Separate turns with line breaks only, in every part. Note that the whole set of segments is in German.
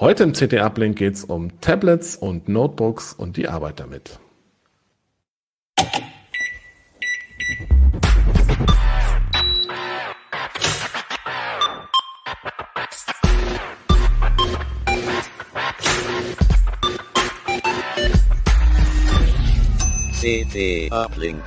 Heute im CT Uplink geht es um Tablets und Notebooks und die Arbeit damit.
CT Uplink.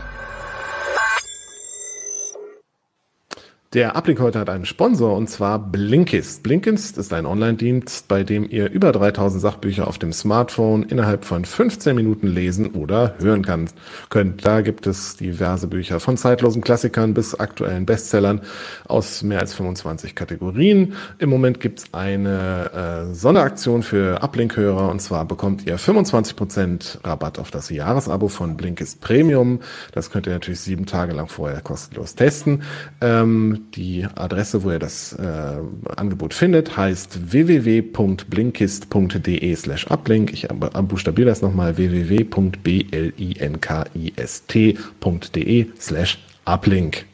Der Uplink heute hat einen Sponsor und zwar Blinkist. Blinkist ist ein Online-Dienst, bei dem ihr über 3000 Sachbücher auf dem Smartphone innerhalb von 15 Minuten lesen oder hören kann, könnt. Da gibt es diverse Bücher von zeitlosen Klassikern bis aktuellen Bestsellern aus mehr als 25 Kategorien. Im Moment gibt es eine äh, Sonderaktion für Uplink-Hörer und zwar bekommt ihr 25% Rabatt auf das Jahresabo von Blinkist Premium. Das könnt ihr natürlich sieben Tage lang vorher kostenlos testen. Ähm, die Adresse, wo ihr das äh, Angebot findet, heißt www.blinkist.de slash uplink. Ich buchstabiere das nochmal www.blinkist.de slash uplink.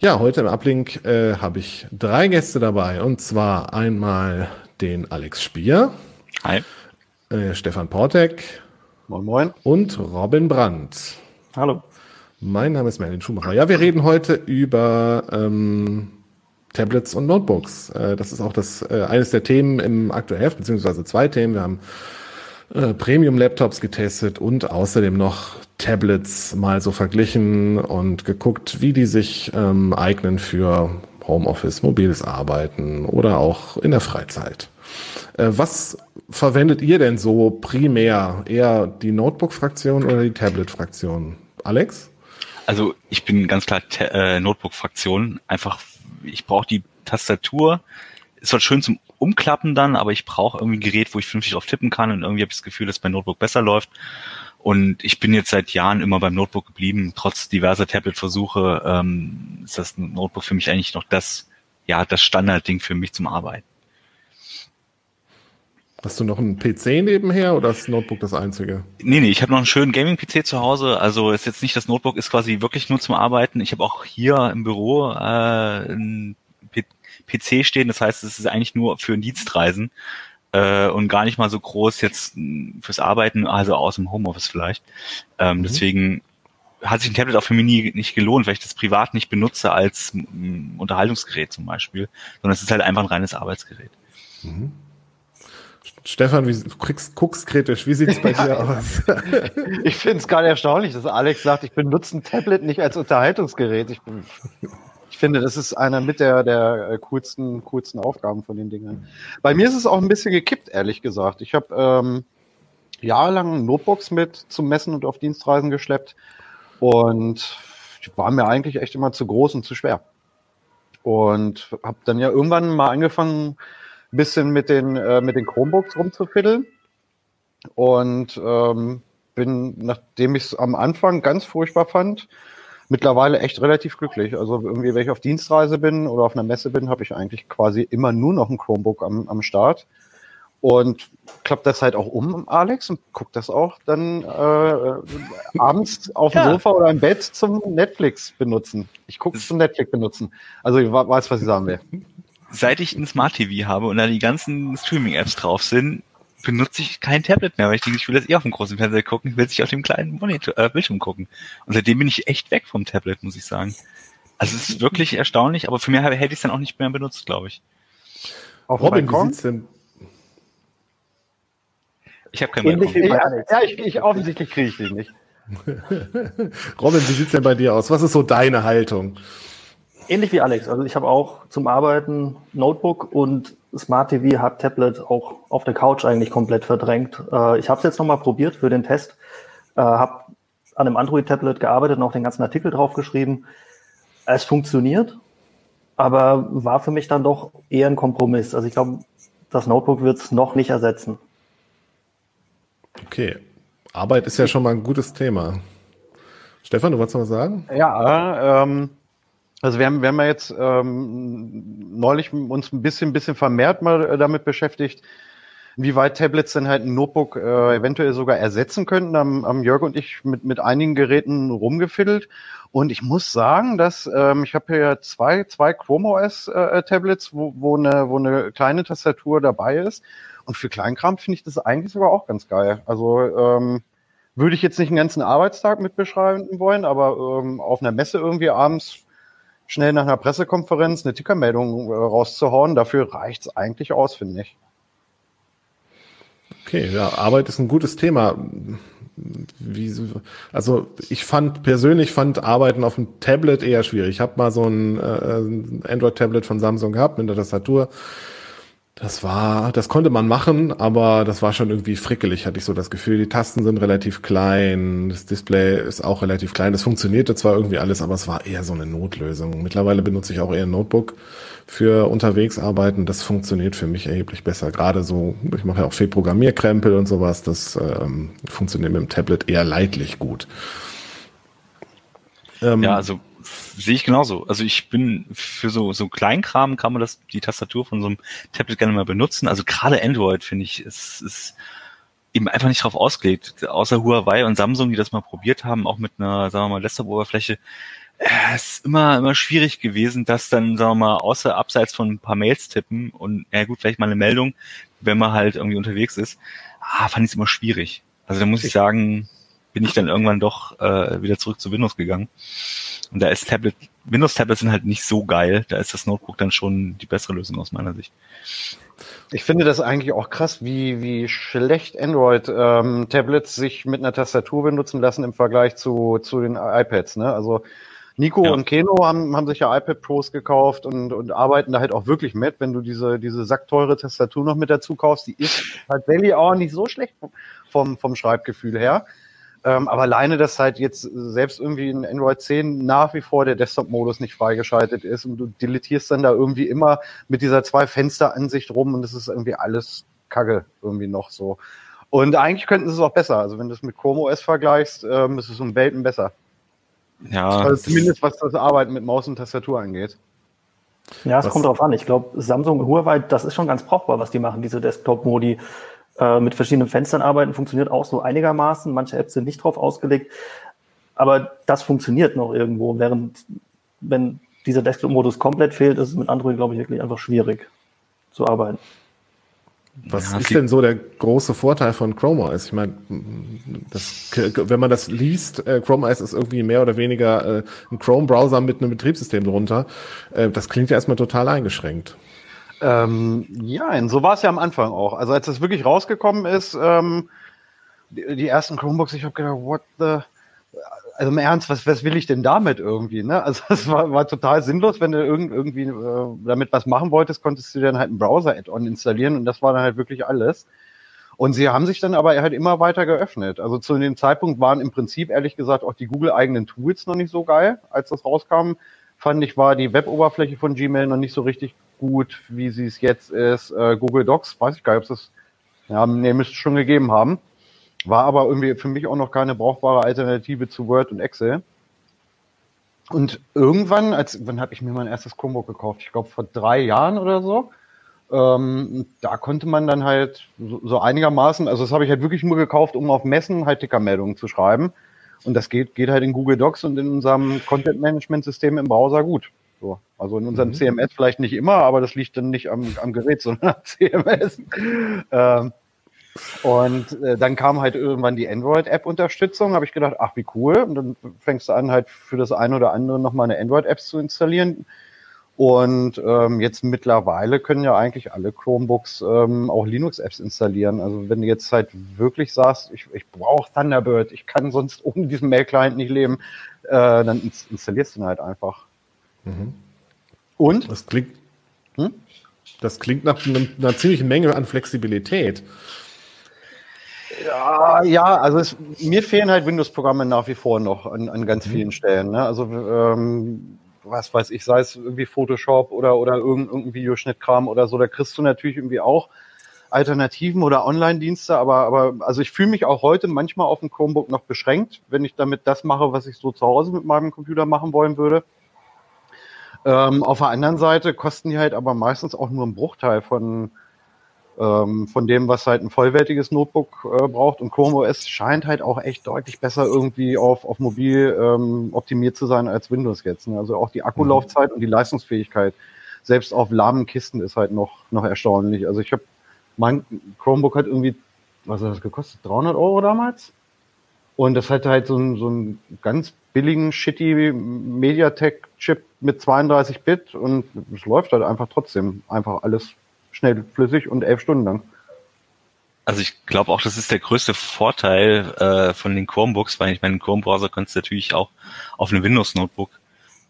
Ja, heute im Uplink äh, habe ich drei Gäste dabei und zwar einmal den Alex Spier.
Hi.
Äh, Stefan Portek.
Moin, moin.
Und Robin Brandt.
Hallo.
Mein Name ist Merlin Schumacher. Ja, wir reden heute über ähm, Tablets und Notebooks. Äh, das ist auch das äh, eines der Themen im aktuellen Heft, beziehungsweise zwei Themen. Wir haben äh, Premium-Laptops getestet und außerdem noch Tablets mal so verglichen und geguckt, wie die sich ähm, eignen für Homeoffice, mobiles Arbeiten oder auch in der Freizeit. Äh, was verwendet ihr denn so primär? Eher die Notebook-Fraktion oder die Tablet-Fraktion? Alex?
Also ich bin ganz klar äh, Notebook-Fraktion. Einfach, ich brauche die Tastatur. Ist zwar schön zum Umklappen dann, aber ich brauche irgendwie ein Gerät, wo ich vernünftig drauf tippen kann und irgendwie habe ich das Gefühl, dass mein Notebook besser läuft. Und ich bin jetzt seit Jahren immer beim Notebook geblieben. Trotz diverser Tablet-Versuche ähm, ist das Notebook für mich eigentlich noch das, ja, das Standardding für mich zum Arbeiten.
Hast du noch einen PC nebenher oder ist das Notebook das einzige?
Nee, nee, ich habe noch einen schönen Gaming-PC zu Hause. Also ist jetzt nicht das Notebook, ist quasi wirklich nur zum Arbeiten. Ich habe auch hier im Büro äh, einen PC stehen, das heißt, es ist eigentlich nur für Dienstreisen äh, und gar nicht mal so groß jetzt fürs Arbeiten, also aus dem Homeoffice vielleicht. Ähm, mhm. Deswegen hat sich ein Tablet auch für mich nie, nicht gelohnt, weil ich das privat nicht benutze als Unterhaltungsgerät zum Beispiel, sondern es ist halt einfach ein reines Arbeitsgerät. Mhm.
Stefan, wie, du kriegst, guckst kritisch. Wie sieht es bei dir aus?
ich finde es gerade erstaunlich, dass Alex sagt, ich benutze ein Tablet nicht als Unterhaltungsgerät. Ich, bin, ich finde, das ist einer mit der, der äh, coolsten, coolsten Aufgaben von den Dingen. Bei mir ist es auch ein bisschen gekippt, ehrlich gesagt. Ich habe ähm, jahrelang Notebooks mit zum Messen und auf Dienstreisen geschleppt und die waren mir eigentlich echt immer zu groß und zu schwer. Und habe dann ja irgendwann mal angefangen, bisschen mit den, äh, mit den Chromebooks rumzufiddeln. Und ähm, bin, nachdem ich es am Anfang ganz furchtbar fand, mittlerweile echt relativ glücklich. Also irgendwie, wenn ich auf Dienstreise bin oder auf einer Messe bin, habe ich eigentlich quasi immer nur noch ein Chromebook am, am Start. Und klappt das halt auch um, Alex, und guckt das auch dann äh, abends auf dem ja. Sofa oder im Bett zum Netflix benutzen. Ich gucke zum Netflix benutzen. Also ich weiß, was ich sagen will
seit ich ein Smart TV habe und da die ganzen Streaming-Apps drauf sind, benutze ich kein Tablet mehr, weil ich denke, ich will das eh auf dem großen Fernseher gucken, ich will sich auf dem kleinen Monitor, äh, Bildschirm gucken. Und seitdem bin ich echt weg vom Tablet, muss ich sagen. Also es ist wirklich erstaunlich, aber für mich hätte ich es dann auch nicht mehr benutzt, glaube ich.
Auf Robin, wie sieht's denn?
Ich habe keinen Balkon. Ja, ich, ich offensichtlich kriege ich den nicht.
Robin, wie sieht's denn bei dir aus? Was ist so deine Haltung?
Ähnlich wie Alex. Also ich habe auch zum Arbeiten Notebook und Smart TV hat Tablet auch auf der Couch eigentlich komplett verdrängt. Äh, ich habe es jetzt nochmal probiert für den Test, äh, habe an einem Android-Tablet gearbeitet und auch den ganzen Artikel draufgeschrieben. Es funktioniert, aber war für mich dann doch eher ein Kompromiss. Also ich glaube, das Notebook wird es noch nicht ersetzen.
Okay. Arbeit ist ja schon mal ein gutes Thema. Stefan, du wolltest noch was sagen?
Ja, ähm, also wir haben, wir haben ja jetzt ähm, neulich uns ein bisschen, bisschen vermehrt mal äh, damit beschäftigt, inwieweit Tablets dann halt ein Notebook äh, eventuell sogar ersetzen könnten. Da haben, haben Jörg und ich mit, mit einigen Geräten rumgefiddelt. Und ich muss sagen, dass ähm, ich habe hier zwei, zwei Chrome OS äh, Tablets, wo, wo, eine, wo eine kleine Tastatur dabei ist. Und für Kleinkram finde ich das eigentlich sogar auch ganz geil. Also ähm, würde ich jetzt nicht einen ganzen Arbeitstag mit beschreiben wollen, aber ähm, auf einer Messe irgendwie abends schnell nach einer Pressekonferenz eine Tickermeldung äh, rauszuhauen, dafür reicht's eigentlich aus, finde ich.
Okay, ja, Arbeit ist ein gutes Thema. Wie, also ich fand persönlich fand Arbeiten auf dem Tablet eher schwierig. Ich habe mal so ein äh, Android-Tablet von Samsung gehabt mit der Tastatur. Das war, das konnte man machen, aber das war schon irgendwie frickelig, hatte ich so das Gefühl. Die Tasten sind relativ klein, das Display ist auch relativ klein. Das funktionierte zwar irgendwie alles, aber es war eher so eine Notlösung. Mittlerweile benutze ich auch eher ein Notebook für unterwegs arbeiten. Das funktioniert für mich erheblich besser. Gerade so, ich mache ja auch viel Programmierkrempel und sowas. Das ähm, funktioniert mit dem Tablet eher leidlich gut.
Ähm, ja, also sehe ich genauso. Also ich bin für so, so Kleinkram kann man das, die Tastatur von so einem Tablet gerne mal benutzen. Also gerade Android finde ich, ist, ist eben einfach nicht drauf ausgelegt. Außer Huawei und Samsung, die das mal probiert haben, auch mit einer, sagen wir mal, Desktop-Oberfläche, äh, ist immer, immer schwierig gewesen, dass dann, sagen wir mal, außer abseits von ein paar Mails tippen und, ja gut, vielleicht mal eine Meldung, wenn man halt irgendwie unterwegs ist, ah, fand ich es immer schwierig. Also da muss ich sagen, bin ich dann irgendwann doch äh, wieder zurück zu Windows gegangen. Und da ist Tablet, Windows-Tablets sind halt nicht so geil. Da ist das Notebook dann schon die bessere Lösung aus meiner Sicht.
Ich finde das eigentlich auch krass, wie, wie schlecht Android-Tablets ähm, sich mit einer Tastatur benutzen lassen im Vergleich zu, zu den iPads. Ne? Also Nico ja. und Keno haben, haben sich ja iPad Pros gekauft und, und arbeiten da halt auch wirklich mit. Wenn du diese, diese sackteure Tastatur noch mit dazu kaufst, die ist tatsächlich auch nicht so schlecht vom, vom Schreibgefühl her. Ähm, aber alleine, dass halt jetzt selbst irgendwie in Android 10 nach wie vor der Desktop-Modus nicht freigeschaltet ist und du deletierst dann da irgendwie immer mit dieser Zwei-Fenster-Ansicht rum und es ist irgendwie alles Kacke irgendwie noch so. Und eigentlich könnten sie es auch besser. Also wenn du es mit Chrome OS vergleichst, ähm, ist es um Welten besser. Ja. Also zumindest was das Arbeiten mit Maus und Tastatur angeht.
Ja, es kommt drauf an. Ich glaube, Samsung und Huawei, das ist schon ganz brauchbar, was die machen, diese Desktop-Modi äh, mit verschiedenen Fenstern arbeiten, funktioniert auch so einigermaßen. Manche Apps sind nicht drauf ausgelegt, aber das funktioniert noch irgendwo, während wenn dieser Desktop-Modus komplett fehlt, ist es mit Android, glaube ich, wirklich einfach schwierig zu arbeiten.
Was ja, ist denn so der große Vorteil von Chrome OS? Ich meine, das, wenn man das liest, äh, Chrome OS ist irgendwie mehr oder weniger äh, ein Chrome-Browser mit einem Betriebssystem drunter. Äh, das klingt ja erstmal total eingeschränkt.
Ähm, ja, so war es ja am Anfang auch. Also als es wirklich rausgekommen ist, ähm, die, die, ersten Chromebooks, ich habe gedacht, what the also im Ernst, was, was will ich denn damit irgendwie? Ne? Also es war, war total sinnlos, wenn du irgend, irgendwie äh, damit was machen wolltest, konntest du dann halt einen Browser-Add-on installieren und das war dann halt wirklich alles. Und sie haben sich dann aber halt immer weiter geöffnet. Also zu dem Zeitpunkt waren im Prinzip ehrlich gesagt auch die Google-eigenen Tools noch nicht so geil, als das rauskam. Fand ich, war die Web-Oberfläche von Gmail noch nicht so richtig gut, wie sie es jetzt ist. Äh, Google Docs, weiß ich gar nicht, ob es das, ja, nee, müsste schon gegeben haben. War aber irgendwie für mich auch noch keine brauchbare Alternative zu Word und Excel. Und irgendwann, als wann habe ich mir mein erstes Chromebook gekauft? Ich glaube vor drei Jahren oder so. Ähm, da konnte man dann halt so, so einigermaßen, also das habe ich halt wirklich nur gekauft, um auf Messen halt Tickermeldungen zu schreiben. Und das geht, geht halt in Google Docs und in unserem Content-Management-System im Browser gut. So. Also in unserem mhm. CMS vielleicht nicht immer, aber das liegt dann nicht am, am Gerät, sondern am CMS. Ähm, und äh, dann kam halt irgendwann die Android-App-Unterstützung. Habe ich gedacht, ach wie cool. Und dann fängst du an, halt für das eine oder andere nochmal eine Android-App zu installieren. Und ähm, jetzt mittlerweile können ja eigentlich alle Chromebooks ähm, auch Linux-Apps installieren. Also wenn du jetzt halt wirklich sagst, ich, ich brauche Thunderbird, ich kann sonst ohne diesen Mail-Client nicht leben, äh, dann installierst du ihn halt einfach.
Mhm. Und? Das klingt, hm? das klingt nach einer, einer ziemlichen Menge an Flexibilität.
Ja, ja, also es, mir fehlen halt Windows-Programme nach wie vor noch an, an ganz mhm. vielen Stellen. Ne? Also ähm, was weiß ich, sei es irgendwie Photoshop oder, oder irgendein, Videoschnittkram oder so, da kriegst du natürlich irgendwie auch Alternativen oder Online-Dienste, aber, aber also ich fühle mich auch heute manchmal auf dem Chromebook noch beschränkt, wenn ich damit das mache, was ich so zu Hause mit meinem Computer machen wollen würde. Ähm, auf der anderen Seite kosten die halt aber meistens auch nur einen Bruchteil von, von dem, was halt ein vollwertiges Notebook äh, braucht. Und Chrome OS scheint halt auch echt deutlich besser irgendwie auf, auf mobil ähm, optimiert zu sein als Windows jetzt. Ne? Also auch die Akkulaufzeit mhm. und die Leistungsfähigkeit, selbst auf lahmen Kisten, ist halt noch, noch erstaunlich. Also ich habe, mein Chromebook hat irgendwie, was hat das gekostet? 300 Euro damals? Und das hatte halt so ein, so ein ganz billigen, shitty MediaTek-Chip mit 32 Bit und es läuft halt einfach trotzdem einfach alles schnell, flüssig und elf Stunden lang.
Also ich glaube auch, das ist der größte Vorteil äh, von den Chromebooks, weil ich meinen Chrome-Browser könntest du natürlich auch auf einem Windows-Notebook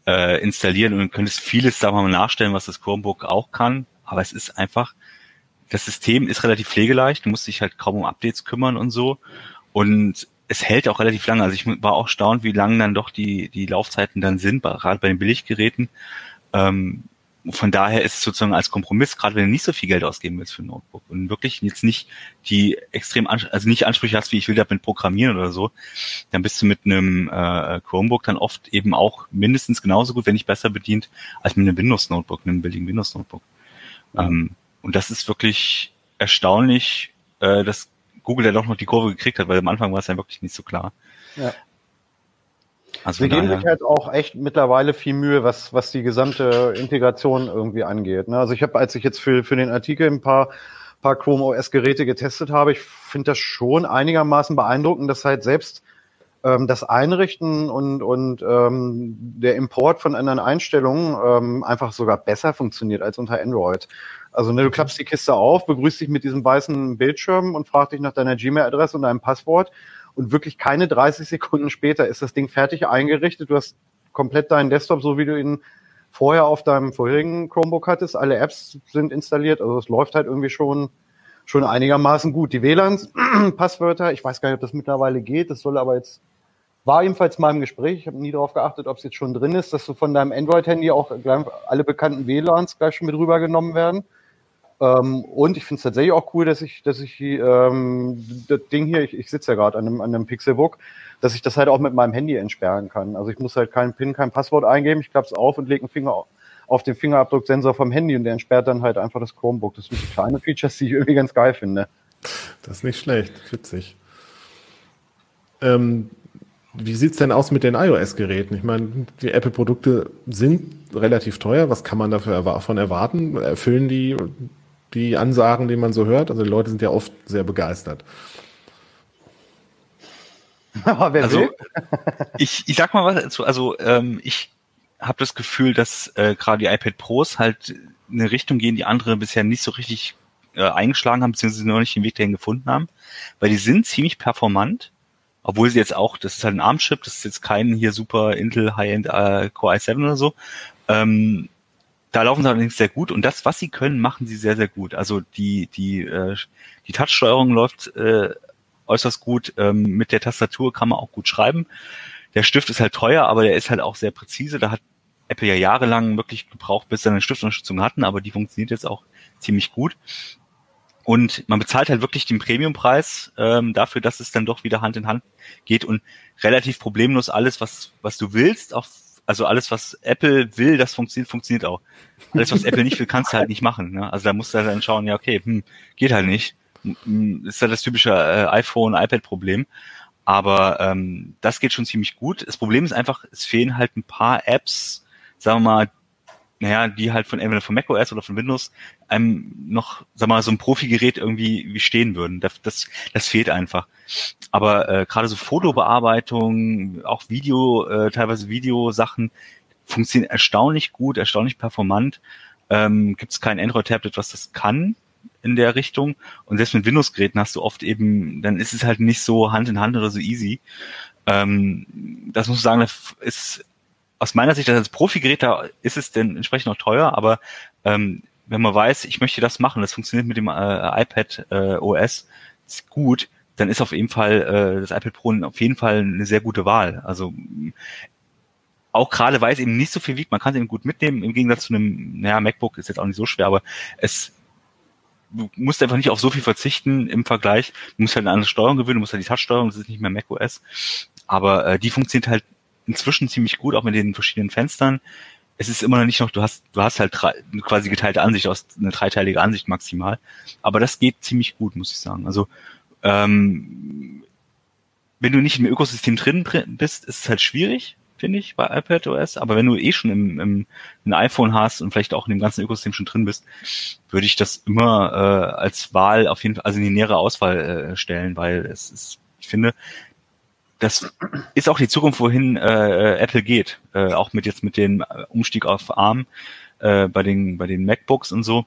äh, installieren und könntest vieles da mal nachstellen, was das Chromebook auch kann. Aber es ist einfach, das System ist relativ pflegeleicht, du musst dich halt kaum um Updates kümmern und so. Und es hält auch relativ lange. Also ich war auch staunt, wie lang dann doch die, die Laufzeiten dann sind, gerade bei den Billiggeräten. Ähm, von daher ist es sozusagen als Kompromiss, gerade wenn du nicht so viel Geld ausgeben willst für ein Notebook und wirklich jetzt nicht die extrem, also nicht Ansprüche hast, wie ich will damit programmieren oder so, dann bist du mit einem äh, Chromebook dann oft eben auch mindestens genauso gut, wenn nicht besser bedient, als mit einem Windows-Notebook, einem billigen Windows-Notebook. Mhm. Ähm, und das ist wirklich erstaunlich, äh, dass Google ja doch noch die Kurve gekriegt hat, weil am Anfang war es ja wirklich nicht so klar. Ja.
Also wir geben sich halt auch echt mittlerweile viel Mühe, was, was die gesamte Integration irgendwie angeht. Ne? Also ich habe, als ich jetzt für, für den Artikel ein paar, paar Chrome OS Geräte getestet habe, ich finde das schon einigermaßen beeindruckend, dass halt selbst ähm, das Einrichten und, und ähm, der Import von anderen Einstellungen ähm, einfach sogar besser funktioniert als unter Android. Also ne, du klappst die Kiste auf, begrüßt dich mit diesem weißen Bildschirm und fragst dich nach deiner Gmail-Adresse und deinem Passwort und wirklich keine 30 Sekunden später ist das Ding fertig eingerichtet. Du hast komplett deinen Desktop, so wie du ihn vorher auf deinem vorherigen Chromebook hattest. Alle Apps sind installiert, also es läuft halt irgendwie schon schon einigermaßen gut. Die WLAN-Passwörter, ich weiß gar nicht, ob das mittlerweile geht, das soll aber jetzt, war ebenfalls mal im Gespräch, ich habe nie darauf geachtet, ob es jetzt schon drin ist, dass du von deinem Android-Handy auch alle bekannten WLANs gleich schon mit rübergenommen werden. Ähm, und ich finde es tatsächlich auch cool, dass ich, dass ich ähm, das Ding hier, ich, ich sitze ja gerade an einem, an einem Pixelbook, dass ich das halt auch mit meinem Handy entsperren kann. Also ich muss halt keinen PIN, kein Passwort eingeben, ich klappe es auf und lege einen Finger auf den Fingerabdrucksensor vom Handy und der entsperrt dann halt einfach das Chromebook. Das sind kleine Features, die ich irgendwie ganz geil finde.
Das ist nicht schlecht, witzig. Ähm, wie sieht's denn aus mit den iOS-Geräten? Ich meine, die Apple-Produkte sind relativ teuer. Was kann man davon erwarten? Erfüllen die die Ansagen, die man so hört. Also die Leute sind ja oft sehr begeistert.
also ich, ich sag mal was dazu. Also ähm, ich habe das Gefühl, dass äh, gerade die iPad Pros halt eine Richtung gehen, die andere bisher nicht so richtig äh, eingeschlagen haben, beziehungsweise noch nicht den Weg dahin gefunden haben, weil die sind ziemlich performant, obwohl sie jetzt auch, das ist halt ein ARM-Chip, das ist jetzt kein hier super Intel High-End äh, Core i7 oder so. Ähm, da laufen sie allerdings sehr gut und das, was sie können, machen sie sehr, sehr gut. Also die, die, äh, die Touch-Steuerung läuft äh, äußerst gut. Ähm, mit der Tastatur kann man auch gut schreiben. Der Stift ist halt teuer, aber der ist halt auch sehr präzise. Da hat Apple ja jahrelang wirklich gebraucht, bis sie eine Stiftunterstützung hatten, aber die funktioniert jetzt auch ziemlich gut. Und man bezahlt halt wirklich den Premiumpreis ähm, dafür, dass es dann doch wieder Hand in Hand geht und relativ problemlos alles, was, was du willst, auf also alles, was Apple will, das funktioniert, funktioniert auch. Alles, was Apple nicht will, kannst du halt nicht machen. Ne? Also da musst du dann schauen, ja, okay, hm, geht halt nicht. Ist ja das typische äh, iPhone, iPad-Problem. Aber ähm, das geht schon ziemlich gut. Das Problem ist einfach, es fehlen halt ein paar Apps, sagen wir mal, naja, die halt von entweder von macOS oder von Windows einem noch, sag mal, so ein Profi-Gerät irgendwie wie stehen würden. Das, das, das fehlt einfach. Aber äh, gerade so Fotobearbeitung, auch Video, äh, teilweise Videosachen funktionieren erstaunlich gut, erstaunlich performant. Ähm, Gibt es kein Android-Tablet, was das kann in der Richtung. Und selbst mit Windows-Geräten hast du oft eben, dann ist es halt nicht so Hand in Hand oder so easy. Ähm, das muss ich sagen, das ist aus meiner Sicht, als Profi-Gerät, da ist es denn entsprechend noch teuer, aber ähm, wenn man weiß, ich möchte das machen, das funktioniert mit dem äh, iPad äh, OS gut, dann ist auf jeden Fall äh, das iPad Pro auf jeden Fall eine sehr gute Wahl. Also auch gerade weil es eben nicht so viel wiegt, man kann es eben gut mitnehmen, im Gegensatz zu einem, naja, MacBook ist jetzt auch nicht so schwer, aber es du musst einfach nicht auf so viel verzichten im Vergleich. Du musst halt eine andere Steuerung gewöhnen, du musst halt die Touch-Steuerung, das ist nicht mehr macOS. Aber äh, die funktioniert halt inzwischen ziemlich gut, auch mit den verschiedenen Fenstern. Es ist immer noch nicht noch, du hast, du hast halt drei, quasi geteilte Ansicht aus, eine dreiteilige Ansicht maximal. Aber das geht ziemlich gut, muss ich sagen. Also, ähm, wenn du nicht im Ökosystem drin bist, ist es halt schwierig, finde ich, bei iPadOS. Aber wenn du eh schon im, im ein iPhone hast und vielleicht auch in dem ganzen Ökosystem schon drin bist, würde ich das immer äh, als Wahl auf jeden Fall, also in die nähere Auswahl äh, stellen, weil es ist, ich finde, das ist auch die Zukunft, wohin äh, Apple geht. Äh, auch mit jetzt mit dem Umstieg auf ARM äh, bei den bei den MacBooks und so.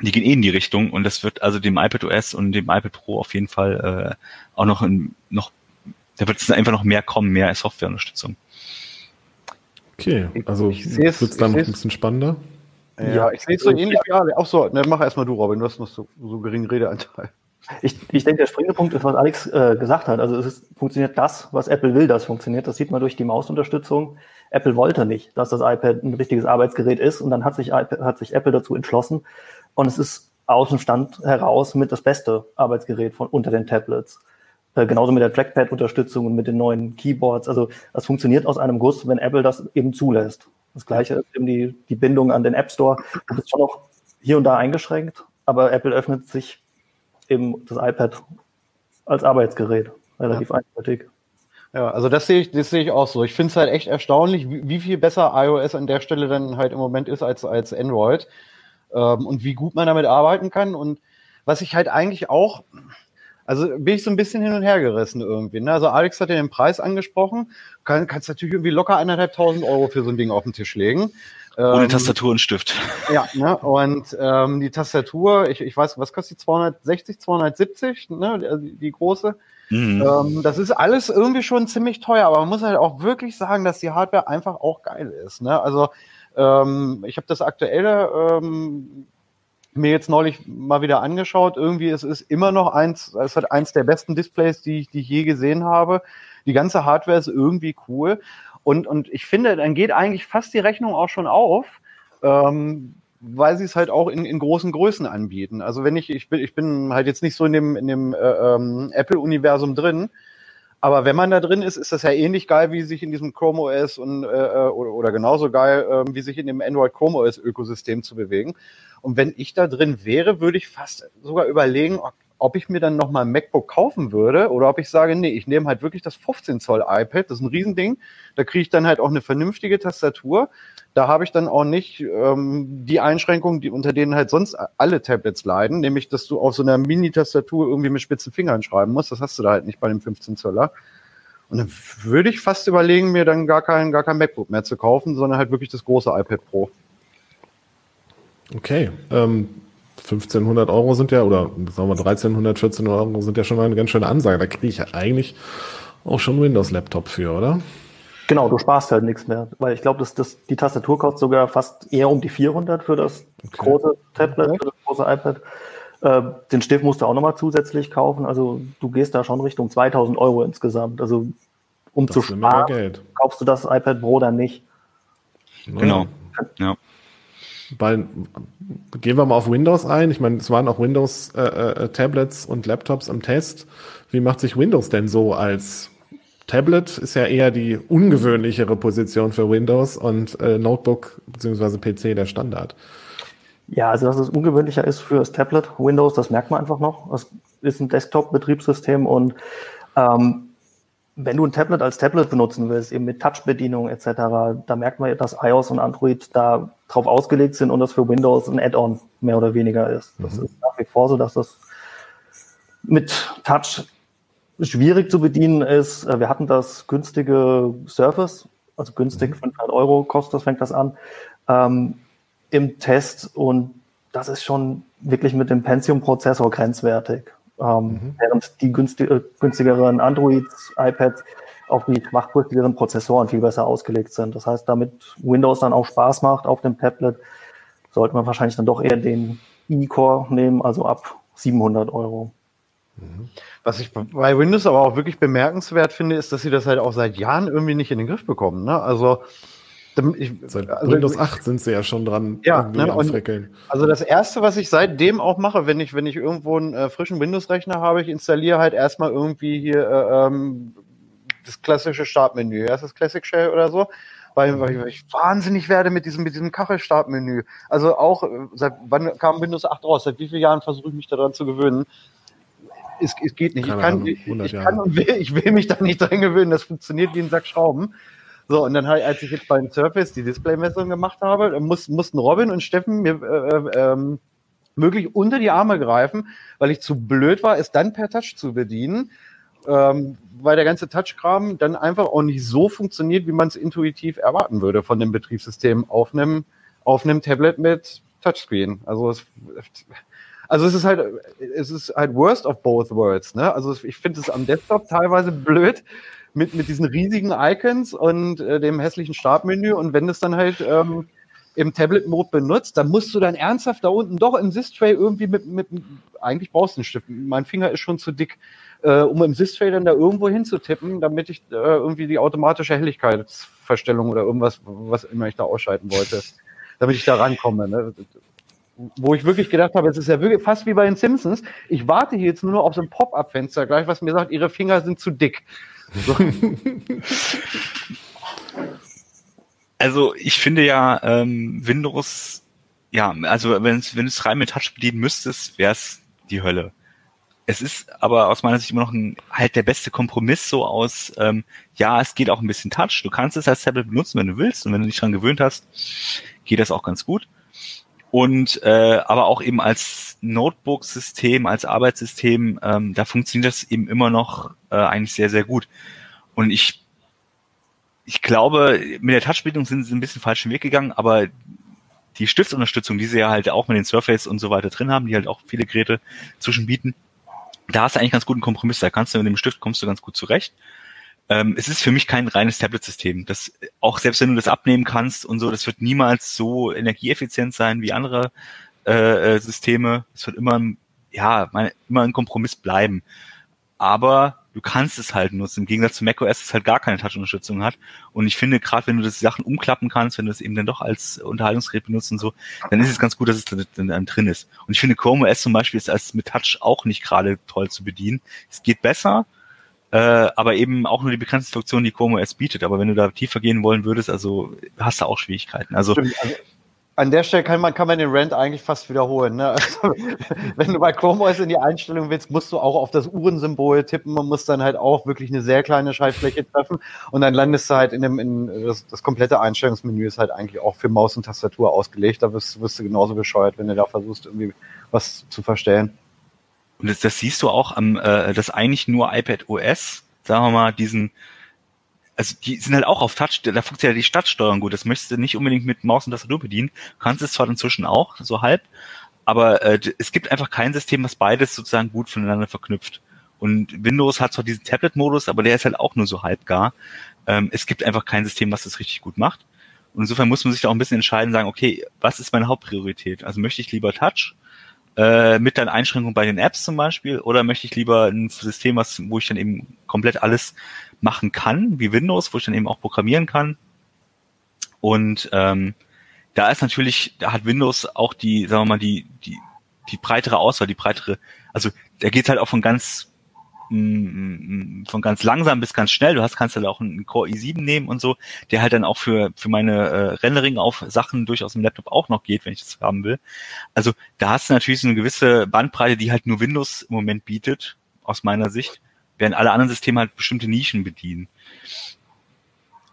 Die gehen eh in die Richtung und das wird also dem iPad OS und dem iPad Pro auf jeden Fall äh, auch noch in, noch da wird es einfach noch mehr kommen, mehr Softwareunterstützung.
Okay, also wird es dann noch ein bisschen spannender?
Ja, ja ich sehe es so ähnlich wie alle. Auch so, ne, mach erstmal du, Robin, du hast noch so, so geringen Redeanteil.
Ich, ich denke, der springende Punkt ist, was Alex äh, gesagt hat. Also es ist, funktioniert das, was Apple will, das funktioniert. Das sieht man durch die Mausunterstützung. Apple wollte nicht, dass das iPad ein richtiges Arbeitsgerät ist und dann hat sich, hat sich Apple dazu entschlossen und es ist aus dem Stand heraus mit das beste Arbeitsgerät von unter den Tablets. Äh, genauso mit der Trackpad-Unterstützung und mit den neuen Keyboards. Also das funktioniert aus einem Guss, wenn Apple das eben zulässt. Das gleiche ist eben die, die Bindung an den App Store. Du bist schon noch hier und da eingeschränkt, aber Apple öffnet sich eben das iPad als Arbeitsgerät. Relativ ja. eindeutig.
Ja, also das sehe ich, das sehe ich auch so. Ich finde es halt echt erstaunlich, wie, wie, viel besser iOS an der Stelle dann halt im Moment ist als, als Android. Ähm, und wie gut man damit arbeiten kann. Und was ich halt eigentlich auch, also bin ich so ein bisschen hin und her gerissen irgendwie. Ne? Also Alex hat ja den Preis angesprochen. Kann, kannst natürlich irgendwie locker eineinhalbtausend Euro für so ein Ding auf den Tisch legen.
Ohne ähm, Tastatur und Stift.
Ja, ne? und ähm, die Tastatur, ich, ich weiß, was kostet die? 260, 270, ne? die, die große. Mhm. Ähm, das ist alles irgendwie schon ziemlich teuer, aber man muss halt auch wirklich sagen, dass die Hardware einfach auch geil ist. Ne? Also ähm, ich habe das aktuelle ähm, mir jetzt neulich mal wieder angeschaut. Irgendwie es ist immer noch eins, es hat eins der besten Displays, die ich, die ich je gesehen habe. Die ganze Hardware ist irgendwie cool. Und, und ich finde, dann geht eigentlich fast die Rechnung auch schon auf, ähm, weil sie es halt auch in, in großen Größen anbieten. Also wenn ich, ich bin, ich bin halt jetzt nicht so in dem, in dem äh, ähm, Apple-Universum drin, aber wenn man da drin ist, ist das ja ähnlich geil, wie sich in diesem Chrome OS und, äh, äh oder, oder genauso geil, äh, wie sich in dem Android Chrome OS Ökosystem zu bewegen. Und wenn ich da drin wäre, würde ich fast sogar überlegen, ob ich mir dann nochmal ein MacBook kaufen würde oder ob ich sage, nee, ich nehme halt wirklich das 15 Zoll iPad, das ist ein Riesending, da kriege ich dann halt auch eine vernünftige Tastatur. Da habe ich dann auch nicht ähm, die Einschränkungen, die unter denen halt sonst alle Tablets leiden, nämlich dass du auf so einer Mini-Tastatur irgendwie mit spitzen Fingern schreiben musst. Das hast du da halt nicht bei dem 15 Zoller. Und dann würde ich fast überlegen, mir dann gar kein, gar kein MacBook mehr zu kaufen, sondern halt wirklich das große iPad Pro.
Okay. Ähm, 1500 Euro sind ja, oder sagen wir 1300, 1400 Euro sind ja schon mal eine ganz schöne Ansage. Da kriege ich ja eigentlich auch schon Windows-Laptop für, oder?
Genau, du sparst halt nichts mehr, weil ich glaube, dass das, die Tastatur kostet sogar fast eher um die 400 für das okay. große Tablet, für das große iPad. Äh, den Stift musst du auch nochmal zusätzlich kaufen, also du gehst da schon Richtung 2000 Euro insgesamt. Also um das zu sparen, kaufst du das iPad Pro dann nicht.
Genau, ja.
Weil, gehen wir mal auf Windows ein. Ich meine, es waren auch Windows-Tablets äh, äh, und Laptops im Test. Wie macht sich Windows denn so als Tablet? Ist ja eher die ungewöhnlichere Position für Windows und äh, Notebook bzw. PC der Standard.
Ja, also dass es ungewöhnlicher ist für das Tablet Windows, das merkt man einfach noch. Es ist ein Desktop-Betriebssystem und ähm, wenn du ein Tablet als Tablet benutzen willst, eben mit Touch-Bedienung etc., da merkt man, dass iOS und Android da drauf ausgelegt sind und das für Windows ein Add-on mehr oder weniger ist. Das mhm. ist nach wie vor so, dass das mit Touch schwierig zu bedienen ist. Äh, wir hatten das günstige Surface, also günstig, 500 mhm. Euro kostet das, fängt das an, ähm, im Test und das ist schon wirklich mit dem Pentium-Prozessor grenzwertig. Ähm, mhm. Während die günstig, äh, günstigeren Androids, iPads auf die schwachbrüstigeren Prozessoren viel besser ausgelegt sind. Das heißt, damit Windows dann auch Spaß macht auf dem Tablet, sollte man wahrscheinlich dann doch eher den E-Core nehmen, also ab 700 Euro.
Mhm. Was ich bei Windows aber auch wirklich bemerkenswert finde, ist, dass sie das halt auch seit Jahren irgendwie nicht in den Griff bekommen. Ne? Also
ich, Seit also, Windows 8 sind sie ja schon dran
ja, ne, Also das erste, was ich seitdem auch mache, wenn ich, wenn ich irgendwo einen äh, frischen Windows-Rechner habe, ich installiere halt erstmal irgendwie hier äh, ähm, das klassische Startmenü. Erst das Classic Shell oder so. weil, weil ich wahnsinnig werde mit diesem, mit diesem Kachelstartmenü. Also auch, äh, seit wann kam Windows 8 raus? Seit wie vielen Jahren versuche ich mich daran zu gewöhnen? Es, es geht nicht.
Keine
ich kann,
Ahnung,
ich,
100
ich kann und will, ich will mich da nicht dran gewöhnen. Das funktioniert wie ein Sack Schrauben. So, und dann halt, als ich jetzt beim Surface die Displaymessung gemacht habe, muss, mussten Robin und Steffen mir äh, ähm, möglich unter die Arme greifen, weil ich zu blöd war, es dann per Touch zu bedienen, ähm, weil der ganze Touchkram dann einfach auch nicht so funktioniert, wie man es intuitiv erwarten würde von dem Betriebssystem auf einem, auf einem Tablet mit Touchscreen. Also es, also es ist halt, es ist halt worst of both worlds. Ne? Also ich finde es am Desktop teilweise blöd mit, mit diesen riesigen Icons und äh, dem hässlichen Startmenü. Und wenn es dann halt ähm, im Tablet-Mode benutzt, dann musst du dann ernsthaft da unten doch im Sys-Tray irgendwie mit, mit, eigentlich brauchst du einen Stift. Mein Finger ist schon zu dick, äh, um im Sys-Tray dann da irgendwo hinzutippen, damit ich äh, irgendwie die automatische Helligkeitsverstellung oder irgendwas, was immer ich da ausschalten wollte, damit ich da rankomme. Ne? wo ich wirklich gedacht habe, es ist ja wirklich fast wie bei den Simpsons. Ich warte hier jetzt nur noch auf so ein Pop-up-Fenster gleich, was mir sagt, ihre Finger sind zu dick. So.
Also ich finde ja ähm, Windows, ja, also wenn es wenn es rein mit Touch bedienen müsstest, wäre es die Hölle. Es ist aber aus meiner Sicht immer noch ein, halt der beste Kompromiss so aus, ähm, ja, es geht auch ein bisschen Touch. Du kannst es als Tablet benutzen, wenn du willst und wenn du dich dran gewöhnt hast, geht das auch ganz gut. Und äh, aber auch eben als Notebook-System, als Arbeitssystem, ähm, da funktioniert das eben immer noch äh, eigentlich sehr, sehr gut. Und ich ich glaube, mit der Touchbedienung sind sie ein bisschen falschen Weg gegangen, aber die Stiftunterstützung, die sie ja halt auch mit den Surface und so weiter drin haben, die halt auch viele Geräte zwischenbieten, da hast du eigentlich ganz guten Kompromiss. Da kannst du mit dem Stift kommst du ganz gut zurecht. Ähm, es ist für mich kein reines Tablet-System. Das auch selbst wenn du das abnehmen kannst und so, das wird niemals so energieeffizient sein wie andere äh, äh Systeme. Es wird immer, ja, immer ein Kompromiss bleiben. Aber du kannst es halt nutzen. Im Gegensatz zu macOS, das halt gar keine Touch-Unterstützung hat. Und ich finde, gerade wenn du das Sachen umklappen kannst, wenn du es eben dann doch als Unterhaltungsgerät benutzt und so, dann ist es ganz gut, dass es dann drin ist. Und ich finde, Chrome OS zum Beispiel ist als mit Touch auch nicht gerade toll zu bedienen. Es geht besser, äh, aber eben auch nur die begrenzte Funktion, die Chrome OS bietet. Aber wenn du da tiefer gehen wollen würdest, also hast du auch Schwierigkeiten. Also,
also an der Stelle kann man, kann man den Rant eigentlich fast wiederholen. Ne? Also, wenn du bei Chrome OS in die Einstellung willst, musst du auch auf das Uhrensymbol tippen und musst dann halt auch wirklich eine sehr kleine Schaltfläche treffen und dann landest du halt in dem, in das, das komplette Einstellungsmenü ist halt eigentlich auch für Maus und Tastatur ausgelegt. Da wirst, wirst du genauso bescheuert, wenn du da versuchst, irgendwie was zu verstellen.
Und das, das siehst du auch am, äh, dass eigentlich nur iPad OS, sagen wir mal, diesen also die sind halt auch auf Touch, da funktioniert ja die Stadtsteuerung gut. Das möchtest du nicht unbedingt mit Maus und Tastatur bedienen. Kannst es zwar inzwischen auch, so halb, aber äh, es gibt einfach kein System, was beides sozusagen gut voneinander verknüpft. Und Windows hat zwar diesen Tablet-Modus, aber der ist halt auch nur so halb gar. Ähm, es gibt einfach kein System, was das richtig gut macht. Und insofern muss man sich da auch ein bisschen entscheiden, sagen, okay, was ist meine Hauptpriorität? Also möchte ich lieber Touch äh, mit dann Einschränkungen bei den Apps zum Beispiel oder möchte ich lieber ein System, was, wo ich dann eben komplett alles machen kann, wie Windows, wo ich dann eben auch programmieren kann. Und ähm, da ist natürlich, da hat Windows auch die, sagen wir mal, die, die, die breitere Auswahl, die breitere, also da geht's halt auch von ganz von ganz langsam bis ganz schnell. Du hast kannst halt auch einen Core i7 nehmen und so, der halt dann auch für für meine äh, Rendering auf Sachen durchaus im Laptop auch noch geht, wenn ich das haben will. Also da hast du natürlich so eine gewisse Bandbreite, die halt nur Windows im Moment bietet, aus meiner Sicht während alle anderen Systeme halt bestimmte Nischen bedienen.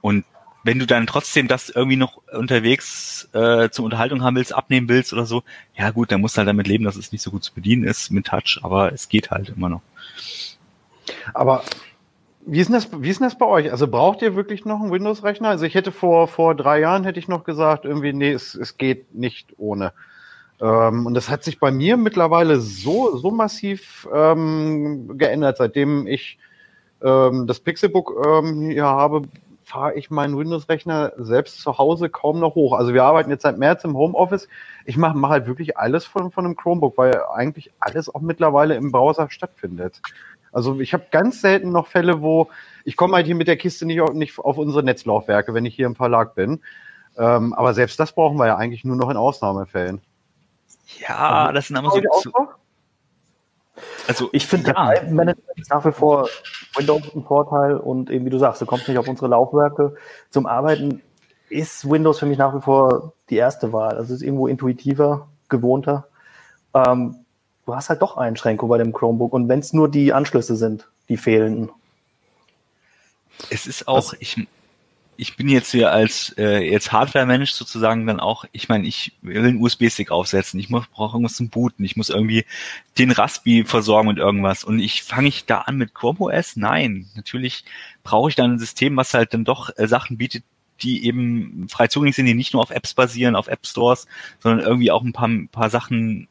Und wenn du dann trotzdem das irgendwie noch unterwegs äh, zur Unterhaltung haben willst, abnehmen willst oder so, ja gut, dann musst du halt damit leben, dass es nicht so gut zu bedienen ist mit Touch, aber es geht halt immer noch.
Aber wie ist denn das, wie ist das bei euch? Also braucht ihr wirklich noch einen Windows-Rechner? Also ich hätte vor, vor drei Jahren hätte ich noch gesagt, irgendwie, nee, es, es geht nicht ohne. Ähm, und das hat sich bei mir mittlerweile so, so massiv ähm, geändert. Seitdem ich ähm, das Pixelbook ähm, hier habe, fahre ich meinen Windows-Rechner selbst zu Hause kaum noch hoch. Also wir arbeiten jetzt seit März im Homeoffice. Ich mache mach halt wirklich alles von, von einem Chromebook, weil eigentlich alles auch mittlerweile im Browser stattfindet. Also ich habe ganz selten noch Fälle, wo ich komme halt hier mit der Kiste nicht auf, nicht auf unsere Netzlaufwerke, wenn ich hier im Verlag bin. Ähm, aber selbst das brauchen wir ja eigentlich nur noch in Ausnahmefällen.
Ja, also, das sind aber so. so
also ich finde, ja. Management ist nach wie vor Windows ein Vorteil und eben wie du sagst, du kommst nicht auf unsere Laufwerke zum Arbeiten. ist Windows für mich nach wie vor die erste Wahl. Also es ist irgendwo intuitiver, gewohnter. Ähm, du hast halt doch Einschränkungen bei dem Chromebook und wenn es nur die Anschlüsse sind, die fehlenden.
Es ist auch, ich, ich bin jetzt hier als äh, jetzt Hardware-Mensch sozusagen dann auch, ich meine, ich will einen USB-Stick aufsetzen, ich muss brauche irgendwas zum Booten, ich muss irgendwie den Raspi versorgen mit irgendwas und ich fange ich da an mit Chrome OS? Nein, natürlich brauche ich dann ein System, was halt dann doch äh, Sachen bietet, die eben frei zugänglich sind, die nicht nur auf Apps basieren, auf App Stores, sondern irgendwie auch ein paar, ein paar Sachen,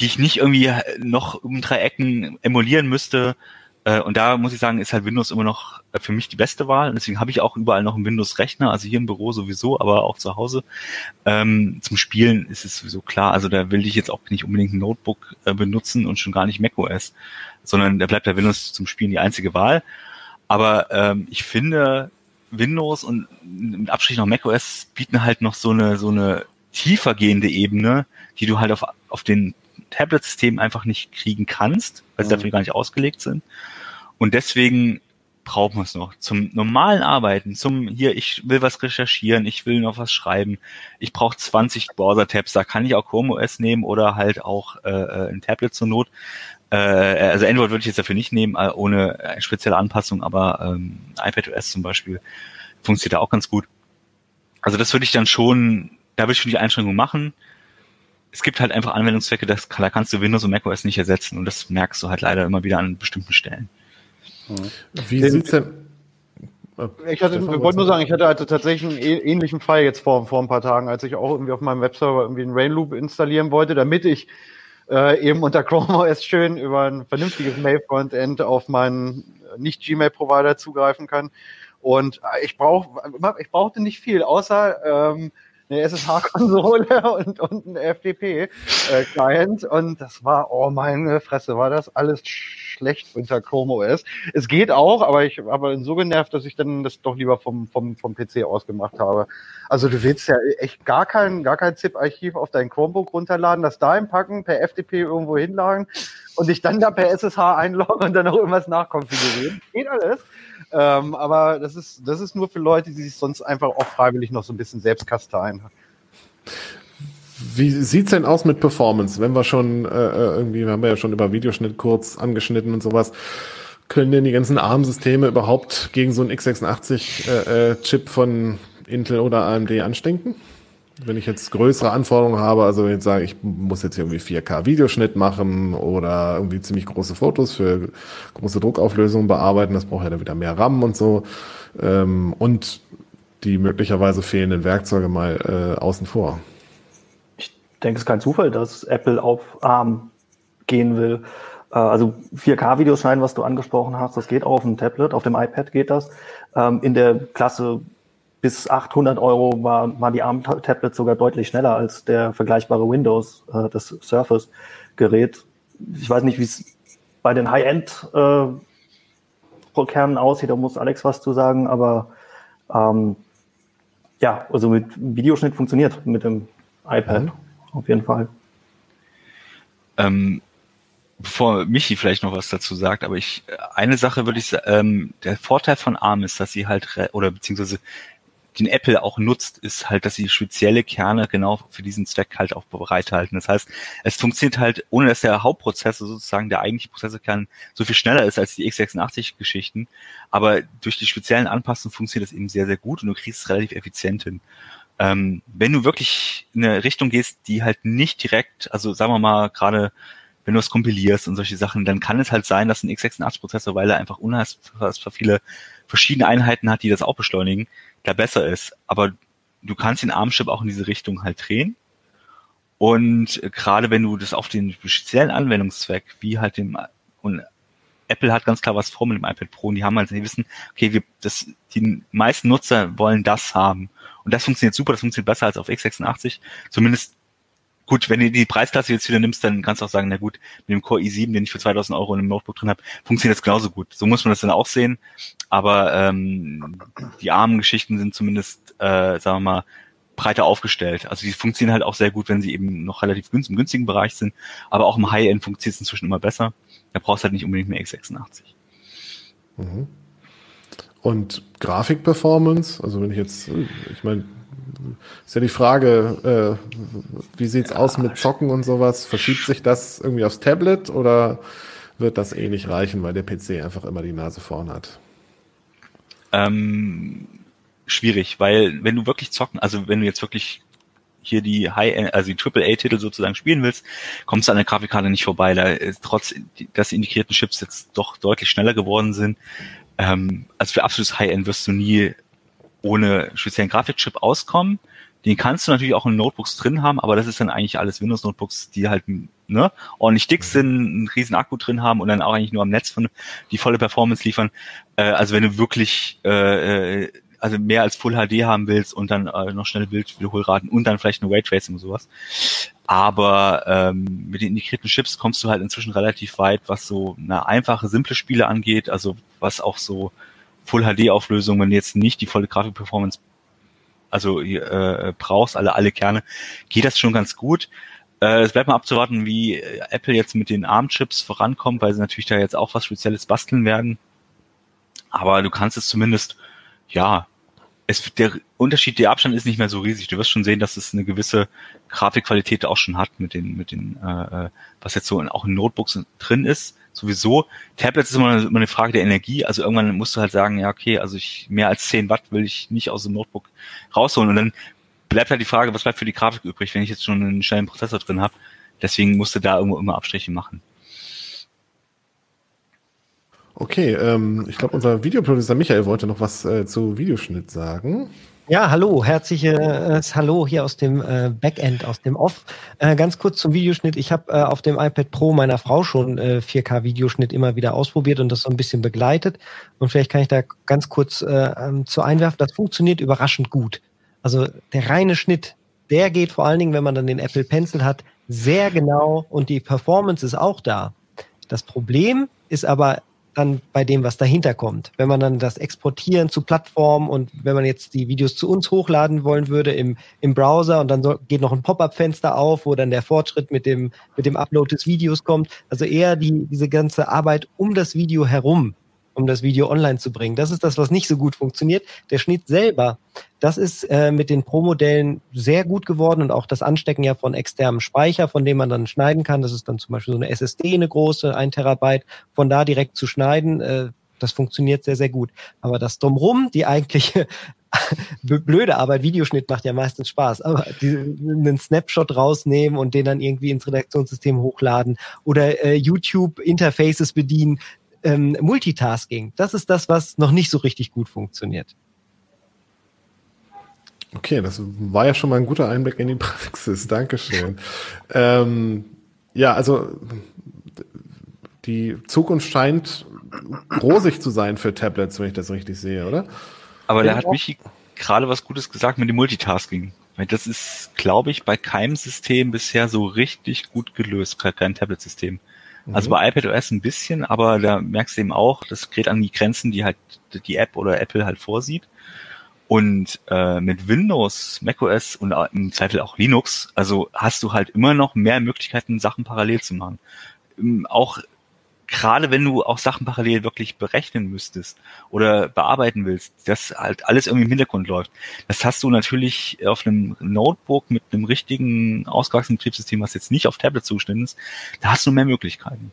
die ich nicht irgendwie noch um drei Ecken emulieren müsste. Äh, und da muss ich sagen, ist halt Windows immer noch äh, für mich die beste Wahl. Und deswegen habe ich auch überall noch einen Windows-Rechner, also hier im Büro sowieso, aber auch zu Hause. Ähm, zum Spielen ist es sowieso klar. Also da will ich jetzt auch nicht unbedingt ein Notebook äh, benutzen und schon gar nicht macOS, sondern da bleibt der Windows zum Spielen die einzige Wahl. Aber ähm, ich finde, Windows und mit Abstrich noch macOS bieten halt noch so eine, so eine tiefer gehende Ebene, die du halt auf, auf den Tablet-Systemen einfach nicht kriegen kannst, weil sie mhm. dafür gar nicht ausgelegt sind. Und deswegen brauchen wir es noch. Zum normalen Arbeiten, zum hier, ich will was recherchieren, ich will noch was schreiben, ich brauche 20 Browser-Tabs, da kann ich auch Chrome OS nehmen oder halt auch äh, äh, ein Tablet zur Not. Äh, also Android würde ich jetzt dafür nicht nehmen, äh, ohne spezielle Anpassung, aber ähm, iPadOS zum Beispiel funktioniert da auch ganz gut. Also das würde ich dann schon, da würde ich schon die Einschränkung machen. Es gibt halt einfach Anwendungszwecke, das, da kannst du Windows und macOS nicht ersetzen und das merkst du halt leider immer wieder an bestimmten Stellen.
Wie Den, sieht's denn? Ich hatte, ich wollte nur sagen, ich hatte also tatsächlich einen ähnlichen Fall jetzt vor, vor ein paar Tagen, als ich auch irgendwie auf meinem Webserver irgendwie einen Rainloop installieren wollte, damit ich äh, eben unter Chrome OS schön über ein vernünftiges Mail-Frontend auf meinen Nicht-Gmail-Provider zugreifen kann. Und äh, ich brauch, ich brauchte nicht viel, außer ähm, eine SSH-Konsole und, und ein FTP-Client. Äh, und das war, oh meine Fresse, war das alles schlecht unter Chrome OS. Es geht auch, aber ich habe so genervt, dass ich dann das doch lieber vom, vom, vom PC ausgemacht habe. Also du willst ja echt gar kein, gar kein ZIP-Archiv auf dein Chromebook runterladen, das da einpacken, per FTP irgendwo hinlagen und dich dann da per SSH einloggen und dann noch irgendwas nachkonfigurieren. Geht alles. Ähm, aber das ist, das ist nur für Leute, die sich sonst einfach auch freiwillig noch so ein bisschen selbst kasteien.
Wie sieht's denn aus mit Performance? Wenn wir schon äh, äh, irgendwie, wir haben ja schon über Videoschnitt kurz angeschnitten und sowas. Können denn die ganzen ARM-Systeme überhaupt gegen so einen x86-Chip äh, äh, von Intel oder AMD anstinken? Wenn ich jetzt größere Anforderungen habe, also jetzt sage ich muss jetzt irgendwie 4K Videoschnitt machen oder irgendwie ziemlich große Fotos für große Druckauflösungen bearbeiten, das braucht ja dann wieder mehr RAM und so. Ähm, und die möglicherweise fehlenden Werkzeuge mal äh, außen vor
denke, es ist kein Zufall, dass Apple auf ARM gehen will. Äh, also 4K-Videos schneiden, was du angesprochen hast, das geht auch auf dem Tablet, auf dem iPad geht das. Ähm, in der Klasse bis 800 Euro war, war die ARM-Tablet sogar deutlich schneller als der vergleichbare Windows, äh, das Surface-Gerät. Ich weiß nicht, wie es bei den High-End-Kernen äh, aussieht, da muss Alex was zu sagen, aber ähm, ja, also mit Videoschnitt funktioniert mit dem iPad. Mhm auf jeden Fall.
Ähm, bevor Michi vielleicht noch was dazu sagt, aber ich eine Sache würde ich sagen, ähm, der Vorteil von ARM ist, dass sie halt oder beziehungsweise den Apple auch nutzt, ist halt, dass sie spezielle Kerne genau für diesen Zweck halt auch bereithalten. Das heißt, es funktioniert halt, ohne dass der Hauptprozessor sozusagen der eigentliche Prozessorkern so viel schneller ist als die x86-Geschichten, aber durch die speziellen Anpassungen funktioniert das eben sehr, sehr gut und du kriegst es relativ effizient hin. Ähm, wenn du wirklich in eine Richtung gehst, die halt nicht direkt, also sagen wir mal gerade, wenn du es kompilierst und solche Sachen, dann kann es halt sein, dass ein x86-Prozessor, weil er einfach unheimlich viele verschiedene Einheiten hat, die das auch beschleunigen, da besser ist. Aber du kannst den ARM-Chip auch in diese Richtung halt drehen. Und gerade wenn du das auf den speziellen Anwendungszweck, wie halt dem, und Apple hat ganz klar was vor mit dem iPad Pro und die haben halt, die wissen, okay, wir, das, die meisten Nutzer wollen das haben. Und das funktioniert super, das funktioniert besser als auf x86. Zumindest gut, wenn du die Preisklasse jetzt wieder nimmst, dann kannst du auch sagen, na gut, mit dem Core i7, den ich für 2000 Euro in einem Notebook drin habe, funktioniert das genauso gut. So muss man das dann auch sehen. Aber ähm, die armen Geschichten sind zumindest, äh, sagen wir mal, breiter aufgestellt. Also die funktionieren halt auch sehr gut, wenn sie eben noch relativ günstig, im günstigen Bereich sind. Aber auch im High-End funktioniert es inzwischen immer besser. Da brauchst du halt nicht unbedingt mehr x86.
Mhm. Und Grafikperformance, also wenn ich jetzt, ich meine, ist ja die Frage, äh, wie sieht's ja, aus mit Zocken und sowas? Verschiebt sich das irgendwie aufs Tablet oder wird das eh nicht reichen, weil der PC einfach immer die Nase vorn hat?
Ähm, schwierig, weil wenn du wirklich zocken, also wenn du jetzt wirklich hier die High, also die AAA-Titel sozusagen spielen willst, kommst du an der Grafikkarte nicht vorbei. Da ist trotz, dass die integrierten Chips jetzt doch deutlich schneller geworden sind. Ähm, also für absolutes High-End wirst du nie ohne speziellen Grafikchip auskommen. Den kannst du natürlich auch in Notebooks drin haben, aber das ist dann eigentlich alles Windows-Notebooks, die halt ne, ordentlich dick sind, einen riesen Akku drin haben und dann auch eigentlich nur am Netz von die volle Performance liefern. Äh, also wenn du wirklich äh, äh also mehr als Full HD haben willst und dann äh, noch schnelle Bildwiederholraten und dann vielleicht eine Raytracing und sowas. Aber ähm, mit den integrierten Chips kommst du halt inzwischen relativ weit, was so eine einfache, simple Spiele angeht, also was auch so Full HD Auflösung, wenn du jetzt nicht die volle Grafikperformance also äh, brauchst, alle alle Kerne, geht das schon ganz gut. Äh, es bleibt mal abzuwarten, wie äh, Apple jetzt mit den ARM-Chips vorankommt, weil sie natürlich da jetzt auch was Spezielles basteln werden. Aber du kannst es zumindest, ja, es, der Unterschied, der Abstand ist nicht mehr so riesig. Du wirst schon sehen, dass es eine gewisse Grafikqualität auch schon hat mit den, mit den, äh, äh was jetzt so in, auch in Notebooks drin ist. Sowieso. Tablets ist immer eine, immer eine Frage der Energie. Also irgendwann musst du halt sagen, ja, okay, also ich, mehr als 10 Watt will ich nicht aus dem Notebook rausholen. Und dann bleibt halt die Frage, was bleibt für die Grafik übrig, wenn ich jetzt schon einen schnellen Prozessor drin habe. Deswegen musst du da irgendwo immer Abstriche machen.
Okay, ähm, ich glaube, unser Videoproducer Michael wollte noch was äh, zu Videoschnitt sagen.
Ja, hallo, herzliches Hallo hier aus dem äh, Backend, aus dem Off. Äh, ganz kurz zum Videoschnitt. Ich habe äh, auf dem iPad Pro meiner Frau schon 4K-Videoschnitt immer wieder ausprobiert und das so ein bisschen begleitet. Und vielleicht kann ich da ganz kurz ähm, zu einwerfen. Das funktioniert überraschend gut. Also der reine Schnitt, der geht vor allen Dingen, wenn man dann den Apple Pencil hat, sehr genau und die Performance ist auch da. Das Problem ist aber dann bei dem, was dahinter kommt. Wenn man dann das Exportieren zu Plattformen und wenn man jetzt die Videos zu uns hochladen wollen würde im, im Browser und dann so, geht noch ein Pop-up-Fenster auf, wo dann der Fortschritt mit dem, mit dem Upload des Videos kommt. Also eher die, diese ganze Arbeit um das Video herum um das Video online zu bringen. Das ist das, was nicht so gut funktioniert. Der Schnitt selber, das ist äh, mit den Pro-Modellen sehr gut geworden und auch das Anstecken ja von externem Speicher, von dem man dann schneiden kann. Das ist dann zum Beispiel so eine SSD, eine große, ein Terabyte, von da direkt zu schneiden. Äh, das funktioniert sehr, sehr gut. Aber das Drumrum, die eigentliche blöde Arbeit, Videoschnitt macht ja meistens Spaß, aber die, einen Snapshot rausnehmen und den dann irgendwie ins Redaktionssystem hochladen oder äh, YouTube-Interfaces bedienen, ähm, Multitasking, das ist das, was noch nicht so richtig gut funktioniert.
Okay, das war ja schon mal ein guter Einblick in die Praxis. Dankeschön. ähm, ja, also die Zukunft scheint rosig zu sein für Tablets, wenn ich das richtig sehe, oder?
Aber da hat Michi gerade was Gutes gesagt mit dem Multitasking. Das ist, glaube ich, bei keinem System bisher so richtig gut gelöst, kein Tablet-System. Also mhm. bei iPadOS ein bisschen, aber da merkst du eben auch, das gerät an die Grenzen, die halt die App oder Apple halt vorsieht. Und äh, mit Windows, macOS und im Zweifel auch Linux, also hast du halt immer noch mehr Möglichkeiten, Sachen parallel zu machen. Ähm, auch gerade wenn du auch Sachen parallel wirklich berechnen müsstest oder bearbeiten willst, dass halt alles irgendwie im Hintergrund läuft. Das hast du natürlich auf einem Notebook mit einem richtigen ausgewachsenen Betriebssystem, was jetzt nicht auf Tablet zugeschnitten ist, da hast du mehr Möglichkeiten.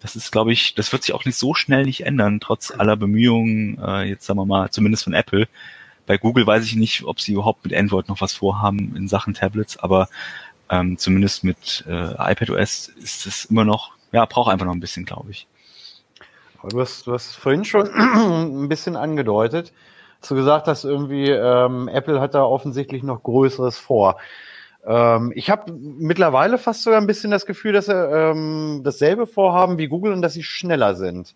Das ist, glaube ich, das wird sich auch nicht so schnell nicht ändern, trotz aller Bemühungen, äh, jetzt sagen wir mal, zumindest von Apple. Bei Google weiß ich nicht, ob sie überhaupt mit Android noch was vorhaben in Sachen Tablets, aber ähm, zumindest mit äh, iPadOS ist es immer noch ja, braucht einfach noch ein bisschen, glaube ich.
Du hast, du hast vorhin schon ein bisschen angedeutet, dass du gesagt hast, irgendwie ähm, Apple hat da offensichtlich noch Größeres vor. Ähm, ich habe mittlerweile fast sogar ein bisschen das Gefühl, dass sie ähm, dasselbe vorhaben wie Google und dass sie schneller sind.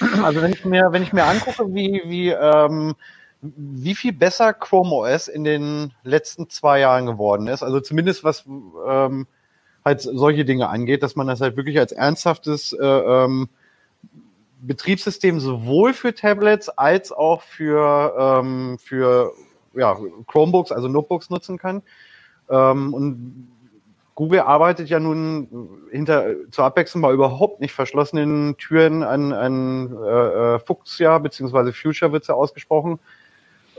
Also wenn ich mir, wenn ich mir angucke, wie, wie, ähm, wie viel besser Chrome OS in den letzten zwei Jahren geworden ist, also zumindest was ähm, halt solche Dinge angeht, dass man das halt wirklich als ernsthaftes äh, ähm, Betriebssystem sowohl für Tablets als auch für, ähm, für ja, Chromebooks, also Notebooks nutzen kann. Ähm, und Google arbeitet ja nun hinter zur Abwechslung mal überhaupt nicht verschlossenen Türen an, an äh, äh Fuchsia beziehungsweise Future wird ja ausgesprochen,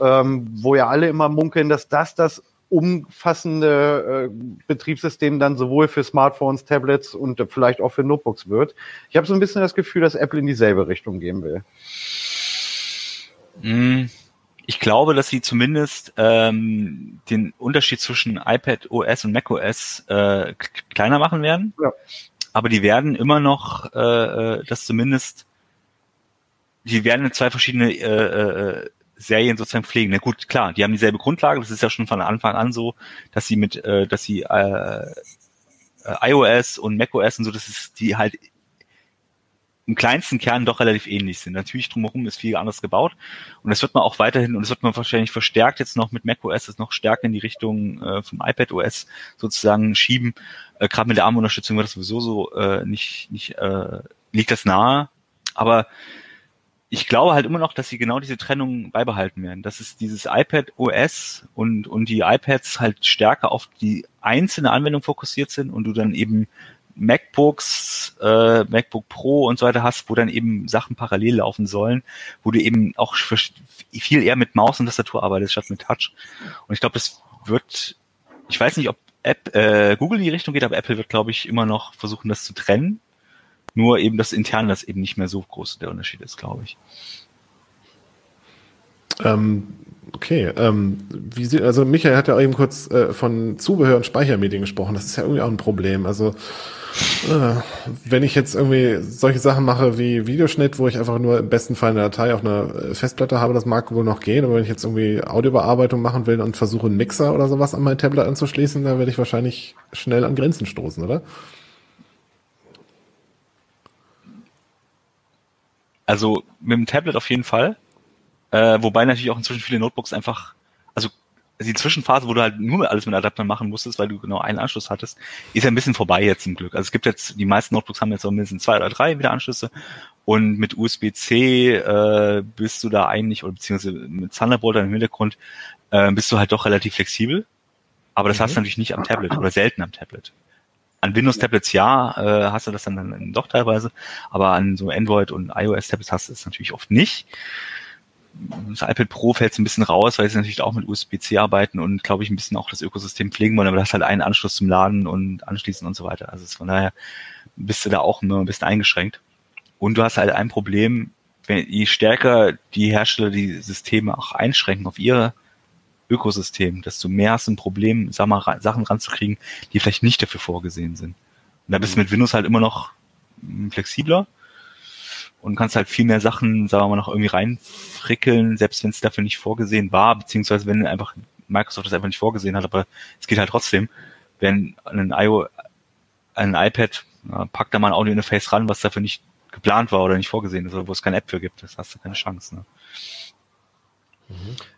ähm, wo ja alle immer munkeln, dass das das umfassende äh, Betriebssystem dann sowohl für Smartphones, Tablets und vielleicht auch für Notebooks wird. Ich habe so ein bisschen das Gefühl, dass Apple in dieselbe Richtung gehen will.
Mm, ich glaube, dass sie zumindest ähm, den Unterschied zwischen iPad OS und Mac OS äh, kleiner machen werden. Ja. Aber die werden immer noch äh, äh, das zumindest, die werden zwei verschiedene äh, äh, Serien sozusagen pflegen. Na gut, klar, die haben dieselbe Grundlage, das ist ja schon von Anfang an so, dass sie mit, äh, dass sie äh, iOS und macOS und so, das ist die halt im kleinsten Kern doch relativ ähnlich sind. Natürlich drumherum ist viel anders gebaut und das wird man auch weiterhin und das wird man wahrscheinlich verstärkt jetzt noch mit macOS, das noch stärker in die Richtung äh, vom iPad OS sozusagen schieben. Äh, Gerade mit der ARM-Unterstützung wird das sowieso so äh, nicht, nicht äh, liegt das nahe. Aber ich glaube halt immer noch, dass sie genau diese Trennung beibehalten werden. Dass es dieses iPad OS und, und die iPads halt stärker auf die einzelne Anwendung fokussiert sind und du dann eben MacBooks, äh, MacBook Pro und so weiter hast, wo dann eben Sachen parallel laufen sollen, wo du eben auch viel eher mit Maus und Tastatur arbeitest statt mit Touch. Und ich glaube, das wird, ich weiß nicht, ob App, äh, Google in die Richtung geht, aber Apple wird, glaube ich, immer noch versuchen, das zu trennen. Nur eben das intern, das eben nicht mehr so groß der Unterschied ist, glaube ich.
Ähm, okay, ähm, wie also Michael hat ja eben kurz äh, von Zubehör und Speichermedien gesprochen. Das ist ja irgendwie auch ein Problem. Also äh, wenn ich jetzt irgendwie solche Sachen mache wie Videoschnitt, wo ich einfach nur im besten Fall eine Datei auf einer äh, Festplatte habe, das mag wohl noch gehen, aber wenn ich jetzt irgendwie Audiobearbeitung machen will und versuche einen Mixer oder sowas an mein Tablet anzuschließen, dann werde ich wahrscheinlich schnell an Grenzen stoßen, oder?
Also mit dem Tablet auf jeden Fall. Äh, wobei natürlich auch inzwischen viele Notebooks einfach, also die Zwischenphase, wo du halt nur alles mit Adaptern machen musstest, weil du genau einen Anschluss hattest, ist ja ein bisschen vorbei jetzt zum Glück. Also es gibt jetzt, die meisten Notebooks haben jetzt auch mindestens zwei oder drei wieder Anschlüsse und mit USB-C äh, bist du da eigentlich, oder beziehungsweise mit Thunderbolt im Hintergrund, äh, bist du halt doch relativ flexibel. Aber das mhm. hast du natürlich nicht am Tablet oder selten am Tablet. An Windows-Tablets ja, äh, hast du das dann, dann doch teilweise, aber an so Android- und iOS-Tablets hast du es natürlich oft nicht das iPad Pro fällt ein bisschen raus, weil sie natürlich auch mit USB-C arbeiten und glaube ich ein bisschen auch das Ökosystem pflegen wollen, aber das halt einen Anschluss zum Laden und anschließen und so weiter. Also von daher bist du da auch immer ein bisschen eingeschränkt. Und du hast halt ein Problem, wenn je stärker die Hersteller die Systeme auch einschränken auf ihre Ökosystem, desto mehr hast du ein Problem, sag mal, Sachen ranzukriegen, die vielleicht nicht dafür vorgesehen sind. Und da bist du mit Windows halt immer noch flexibler und kannst halt viel mehr Sachen, sagen wir mal, noch irgendwie reinfrickeln, selbst wenn es dafür nicht vorgesehen war, beziehungsweise wenn einfach Microsoft das einfach nicht vorgesehen hat, aber es geht halt trotzdem, wenn ein IO, ein iPad, packt da mal ein Audio-Interface ran, was dafür nicht geplant war oder nicht vorgesehen ist, oder wo es keine App für gibt, das hast du keine Chance. Ne?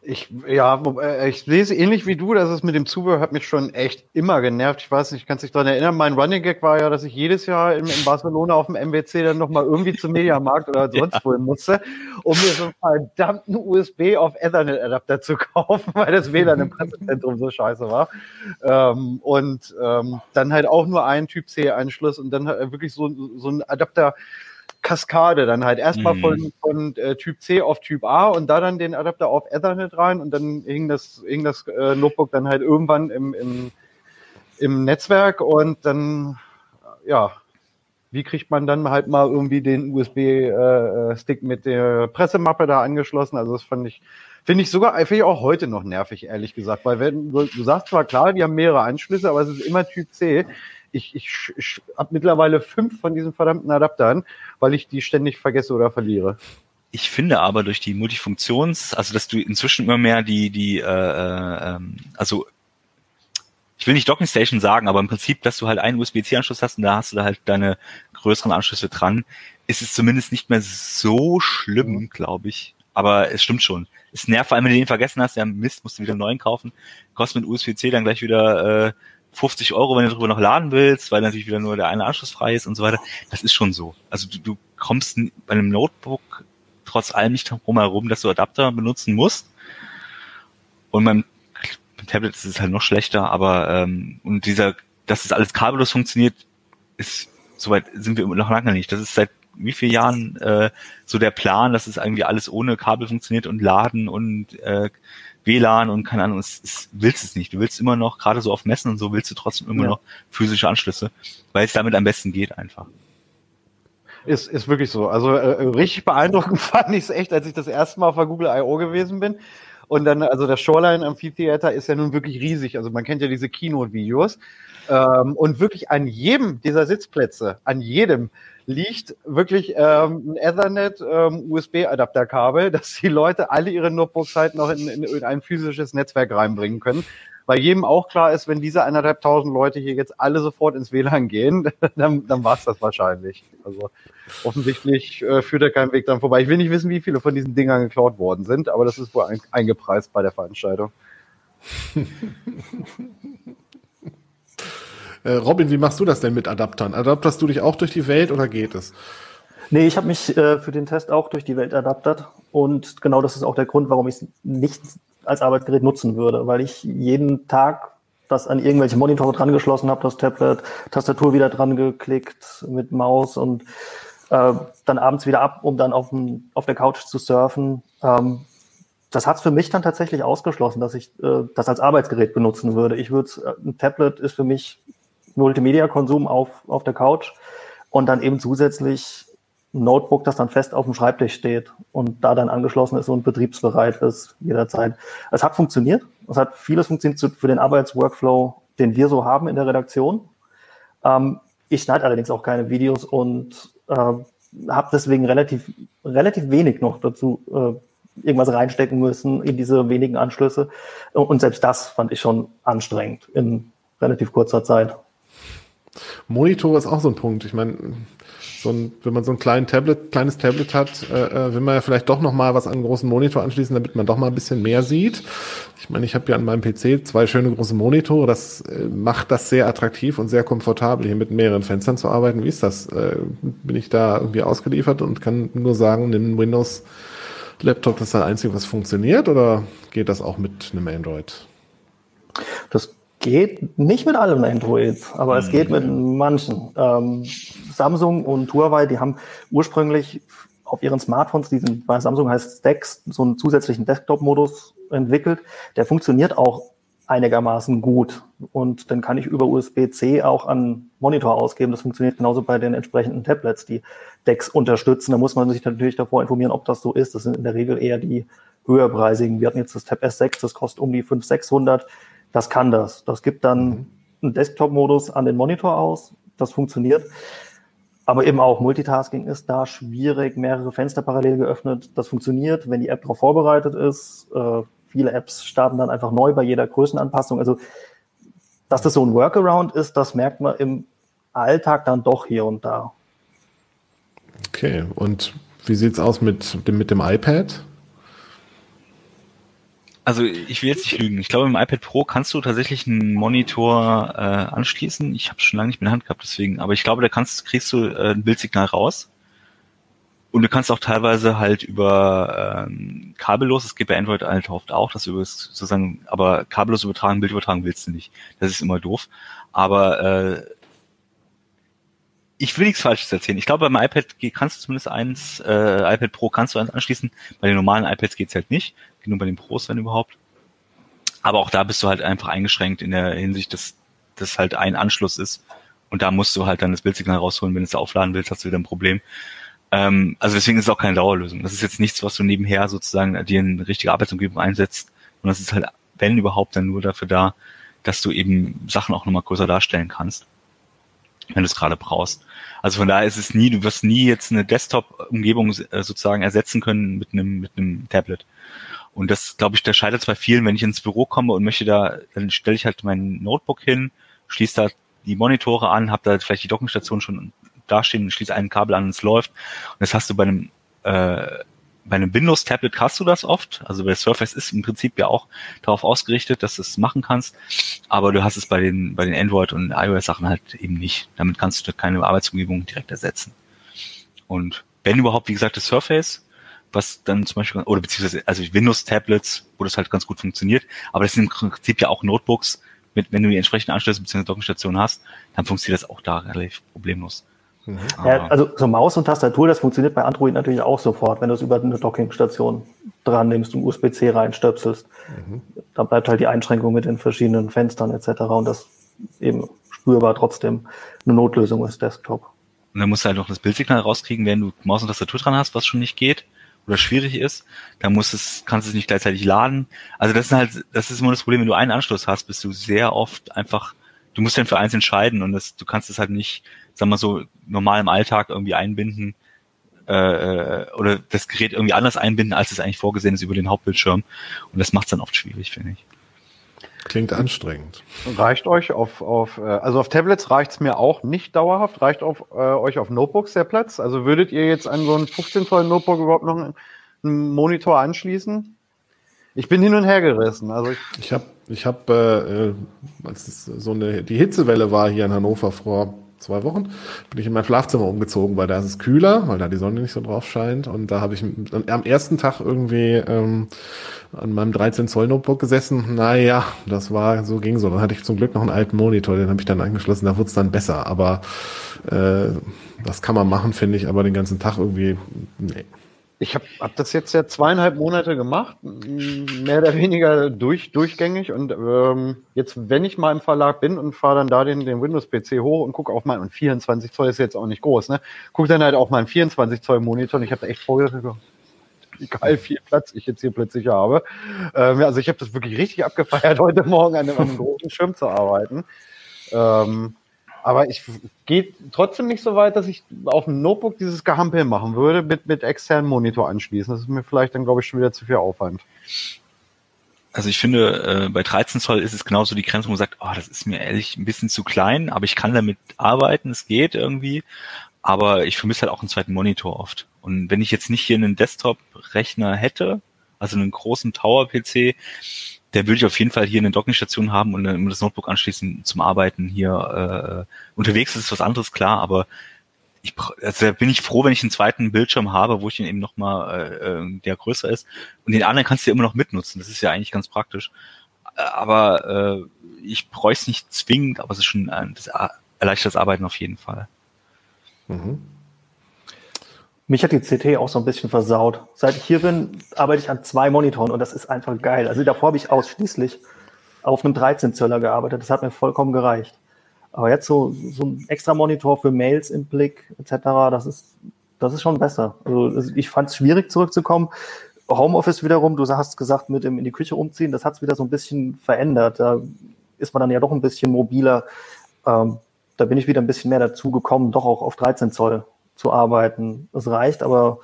Ich, ja, äh, ich lese ähnlich wie du, dass es mit dem Zubehör hat mich schon echt immer genervt. Ich weiß nicht, ich kann dich daran erinnern, mein Running Gag war ja, dass ich jedes Jahr in, in Barcelona auf dem MWC dann nochmal irgendwie zum Mediamarkt oder sonst ja. wohin musste, um mir so einen verdammten USB auf Ethernet Adapter zu kaufen, weil das WLAN im Pressezentrum so scheiße war. Ähm, und ähm, dann halt auch nur einen Typ C Anschluss und dann halt wirklich so, so ein Adapter, Kaskade dann halt erstmal mhm. von, von äh, Typ C auf Typ A und da dann den Adapter auf Ethernet rein und dann hing das, hing das äh, Notebook dann halt irgendwann im, im, im Netzwerk und dann, ja, wie kriegt man dann halt mal irgendwie den USB-Stick äh, mit der Pressemappe da angeschlossen? Also das fand ich, finde ich sogar, finde ich auch heute noch nervig, ehrlich gesagt, weil wenn du, du sagst zwar klar, die haben mehrere Anschlüsse, aber es ist immer Typ C ich, ich, ich habe mittlerweile fünf von diesen verdammten Adaptern, weil ich die ständig vergesse oder verliere.
Ich finde aber durch die Multifunktions, also dass du inzwischen immer mehr die, die, äh, äh, ähm, also ich will nicht Docking Station sagen, aber im Prinzip, dass du halt einen USB-C-Anschluss hast und da hast du da halt deine größeren Anschlüsse dran, ist es zumindest nicht mehr so schlimm, mhm. glaube ich. Aber es stimmt schon. Es nervt vor allem, wenn du den vergessen hast, ja Mist, musst du wieder einen neuen kaufen. Kostet mit USB-C dann gleich wieder äh, 50 Euro, wenn du darüber noch laden willst, weil natürlich wieder nur der eine Anschluss frei ist und so weiter. Das ist schon so. Also du, du kommst bei einem Notebook trotz allem nicht drum herum, dass du Adapter benutzen musst. Und beim, beim Tablet ist es halt noch schlechter, aber ähm, und dieser dass es alles kabellos funktioniert, ist soweit sind wir noch lange nicht. Das ist seit wie vielen Jahren äh, so der Plan, dass es irgendwie alles ohne Kabel funktioniert und Laden und äh, WLAN und keine Ahnung, es, es willst es nicht. Du willst immer noch, gerade so auf Messen und so, willst du trotzdem immer ja. noch physische Anschlüsse, weil es damit am besten geht einfach.
Ist, ist wirklich so. Also äh, richtig beeindruckend fand ich es echt, als ich das erste Mal auf der Google I.O. gewesen bin. Und dann, also der Shoreline Amphitheater ist ja nun wirklich riesig. Also man kennt ja diese Keynote-Videos. Ähm, und wirklich an jedem dieser Sitzplätze, an jedem, liegt wirklich ähm, ein Ethernet ähm, USB-Adapterkabel, dass die Leute alle ihre Notebooks halt noch in, in, in ein physisches Netzwerk reinbringen können weil jedem auch klar ist, wenn diese anderthalbtausend Leute hier jetzt alle sofort ins WLAN gehen, dann, dann war es das wahrscheinlich. Also offensichtlich äh, führt da kein Weg dran vorbei. Ich will nicht wissen, wie viele von diesen Dingern geklaut worden sind, aber das ist wohl ein, eingepreist bei der Veranstaltung.
äh, Robin, wie machst du das denn mit Adaptern? Adapterst du dich auch durch die Welt oder geht es?
Nee, ich habe mich äh, für den Test auch durch die Welt adaptert und genau das ist auch der Grund, warum ich es nicht als Arbeitsgerät nutzen würde, weil ich jeden Tag das an irgendwelche Monitore dran geschlossen habe, das Tablet, Tastatur wieder dran geklickt mit Maus und äh, dann abends wieder ab, um dann auf, dem, auf der Couch zu surfen. Ähm, das hat es für mich dann tatsächlich ausgeschlossen, dass ich äh, das als Arbeitsgerät benutzen würde. Ich würde, äh, ein Tablet ist für mich Multimedia-Konsum auf, auf der Couch und dann eben zusätzlich Notebook, das dann fest auf dem Schreibtisch steht und da dann angeschlossen ist und betriebsbereit ist jederzeit. Es hat funktioniert. Es hat vieles funktioniert für den Arbeitsworkflow, den wir so haben in der Redaktion. Ähm, ich schneide allerdings auch keine Videos und äh, habe deswegen relativ, relativ wenig noch dazu äh, irgendwas reinstecken müssen in diese wenigen Anschlüsse. Und selbst das fand ich schon anstrengend in relativ kurzer Zeit.
Monitor ist auch so ein Punkt. Ich meine, so ein, wenn man so ein kleines Tablet, kleines Tablet hat, äh, äh, will man ja vielleicht doch noch mal was an einen großen Monitor anschließen, damit man doch mal ein bisschen mehr sieht. Ich meine, ich habe ja an meinem PC zwei schöne große Monitore. Das äh, macht das sehr attraktiv und sehr komfortabel, hier mit mehreren Fenstern zu arbeiten. Wie ist das? Äh, bin ich da irgendwie ausgeliefert und kann nur sagen, nimm Windows Laptop, das ist das Einzige, was funktioniert, oder geht das auch mit einem Android?
Das geht nicht mit allen Androids, aber es geht mit mhm. manchen. Ähm, Samsung und Huawei, die haben ursprünglich auf ihren Smartphones, diesen, bei Samsung heißt Stacks, so einen zusätzlichen Desktop-Modus entwickelt. Der funktioniert auch einigermaßen gut. Und dann kann ich über USB-C auch an Monitor ausgeben. Das funktioniert genauso bei den entsprechenden Tablets, die DeX unterstützen. Da muss man sich natürlich davor informieren, ob das so ist. Das sind in der Regel eher die höherpreisigen. Wir hatten jetzt das Tab S6, das kostet um die 500, 600. Das kann das. Das gibt dann mhm. einen Desktop-Modus an den Monitor aus. Das funktioniert. Aber eben auch Multitasking ist da schwierig, mehrere Fenster parallel geöffnet. Das funktioniert, wenn die App darauf vorbereitet ist. Äh, viele Apps starten dann einfach neu bei jeder Größenanpassung. Also, dass das so ein Workaround ist, das merkt man im Alltag dann doch hier und da.
Okay, und wie sieht's aus mit dem, mit dem iPad?
Also ich will jetzt nicht lügen. Ich glaube, im iPad Pro kannst du tatsächlich einen Monitor äh, anschließen. Ich habe schon lange nicht mehr in der Hand gehabt, deswegen. Aber ich glaube, da kannst, kriegst du äh, ein Bildsignal raus. Und du kannst auch teilweise halt über ähm, kabellos, es geht bei Android halt oft auch, dass du über sozusagen, aber kabellos übertragen, Bild übertragen willst du nicht. Das ist immer doof. Aber äh, ich will nichts Falsches erzählen. Ich glaube, beim iPad kannst du zumindest eins, äh, iPad Pro kannst du eins anschließen. Bei den normalen iPads geht's halt nicht. Nur bei den Pros, wenn überhaupt. Aber auch da bist du halt einfach eingeschränkt in der Hinsicht, dass das halt ein Anschluss ist. Und da musst du halt dann das Bildsignal rausholen. Wenn du es aufladen willst, hast du wieder ein Problem. Ähm, also deswegen ist es auch keine Dauerlösung. Das ist jetzt nichts, was du nebenher sozusagen dir in richtige Arbeitsumgebung einsetzt. Und das ist halt, wenn überhaupt, dann nur dafür da, dass du eben Sachen auch nochmal größer darstellen kannst wenn du es gerade brauchst. Also von daher ist es nie, du wirst nie jetzt eine Desktop-Umgebung äh, sozusagen ersetzen können mit einem, mit einem Tablet. Und das, glaube ich, da scheitert bei vielen, wenn ich ins Büro komme und möchte da, dann stelle ich halt mein Notebook hin, schließe da die Monitore an, habe da vielleicht die Dockingstation schon dastehen, schließe ein Kabel an und es läuft. Und das hast du bei einem äh, bei einem Windows-Tablet hast du das oft. Also bei Surface ist im Prinzip ja auch darauf ausgerichtet, dass du es machen kannst. Aber du hast es bei den, bei den Android- und iOS-Sachen halt eben nicht. Damit kannst du keine Arbeitsumgebung direkt ersetzen. Und wenn überhaupt, wie gesagt, das Surface, was dann zum Beispiel, oder beziehungsweise, also Windows-Tablets, wo das halt ganz gut funktioniert. Aber das sind im Prinzip ja auch Notebooks, mit, wenn du die entsprechenden Anschlüsse bzw. Dockingstation hast, dann funktioniert das auch da relativ problemlos.
Mhm. Ja, also so Maus und Tastatur, das funktioniert bei Android natürlich auch sofort, wenn du es über eine Dockingstation dran nimmst und USB-C reinstöpselst. Mhm. Da bleibt halt die Einschränkung mit den verschiedenen Fenstern etc. und das eben spürbar trotzdem eine Notlösung ist Desktop.
Und dann musst du halt noch das Bildsignal rauskriegen, wenn du Maus und Tastatur dran hast, was schon nicht geht oder schwierig ist. Dann musst es, kannst du es nicht gleichzeitig laden. Also das ist halt, das ist immer das Problem, wenn du einen Anschluss hast, bist du sehr oft einfach, du musst dann für eins entscheiden und das, du kannst es halt nicht sagen wir so, normal im Alltag irgendwie einbinden äh, äh, oder das Gerät irgendwie anders einbinden, als es eigentlich vorgesehen ist über den Hauptbildschirm. Und das macht es dann oft schwierig, finde ich.
Klingt anstrengend.
Reicht euch auf, auf äh, also auf Tablets reicht es mir auch nicht dauerhaft, reicht auf, äh, euch auf Notebooks der Platz? Also würdet ihr jetzt an so ein 15 Zoll Notebook überhaupt noch einen, einen Monitor anschließen? Ich bin hin und her gerissen. Also
ich, ich habe, ich hab, äh, äh, als so eine die Hitzewelle war hier in Hannover vor zwei Wochen, bin ich in mein Schlafzimmer umgezogen, weil da ist es kühler, weil da die Sonne nicht so drauf scheint. Und da habe ich am ersten Tag irgendwie ähm, an meinem 13 Zoll Notebook gesessen. Naja, das war, so ging so. Dann hatte ich zum Glück noch einen alten Monitor, den habe ich dann angeschlossen, da wurde es dann besser. Aber äh, das kann man machen, finde ich, aber den ganzen Tag irgendwie, nee.
Ich habe hab das jetzt ja zweieinhalb Monate gemacht, mehr oder weniger durch, durchgängig. Und ähm, jetzt, wenn ich mal im Verlag bin und fahre dann da den, den Windows-PC hoch und gucke auf meinen, und 24 Zoll ist jetzt auch nicht groß, ne? Gucke dann halt auf meinen 24 Zoll Monitor und ich habe echt vorgedacht, wie geil viel Platz ich jetzt hier plötzlich habe. Ähm, also ich habe das wirklich richtig abgefeiert, heute Morgen an einem, an einem großen Schirm zu arbeiten. Ähm, aber ich gehe trotzdem nicht so weit, dass ich auf dem Notebook dieses Gehampel machen würde, mit, mit externen Monitor anschließen. Das ist mir vielleicht dann, glaube ich, schon wieder zu viel Aufwand.
Also ich finde, äh, bei 13 Zoll ist es genauso die Grenze, wo man sagt, oh, das ist mir ehrlich ein bisschen zu klein, aber ich kann damit arbeiten, es geht irgendwie. Aber ich vermisse halt auch einen zweiten Monitor oft. Und wenn ich jetzt nicht hier einen Desktop-Rechner hätte, also einen großen Tower-PC, der würde ich auf jeden Fall hier eine Dockingstation haben und dann das Notebook anschließen zum Arbeiten hier. Äh, unterwegs ist was anderes, klar, aber ich, also da bin ich froh, wenn ich einen zweiten Bildschirm habe, wo ich ihn eben nochmal, äh, äh, der größer ist. Und den anderen kannst du ja immer noch mitnutzen. Das ist ja eigentlich ganz praktisch. Äh, aber äh, ich bräuchte es nicht zwingend, aber es ist schon, äh, das erleichtert das Arbeiten auf jeden Fall. Mhm.
Mich hat die CT auch so ein bisschen versaut. Seit ich hier bin, arbeite ich an zwei Monitoren und das ist einfach geil. Also davor habe ich ausschließlich auf einem 13 Zöller gearbeitet. Das hat mir vollkommen gereicht. Aber jetzt so, so ein extra Monitor für Mails im Blick etc., das ist, das ist schon besser. Also ich fand es schwierig zurückzukommen. Homeoffice wiederum, du hast gesagt, mit dem in die Küche umziehen, das hat es wieder so ein bisschen verändert. Da ist man dann ja doch ein bisschen mobiler. Ähm, da bin ich wieder ein bisschen mehr dazu gekommen, doch auch auf 13 Zoll zu arbeiten. Es reicht, aber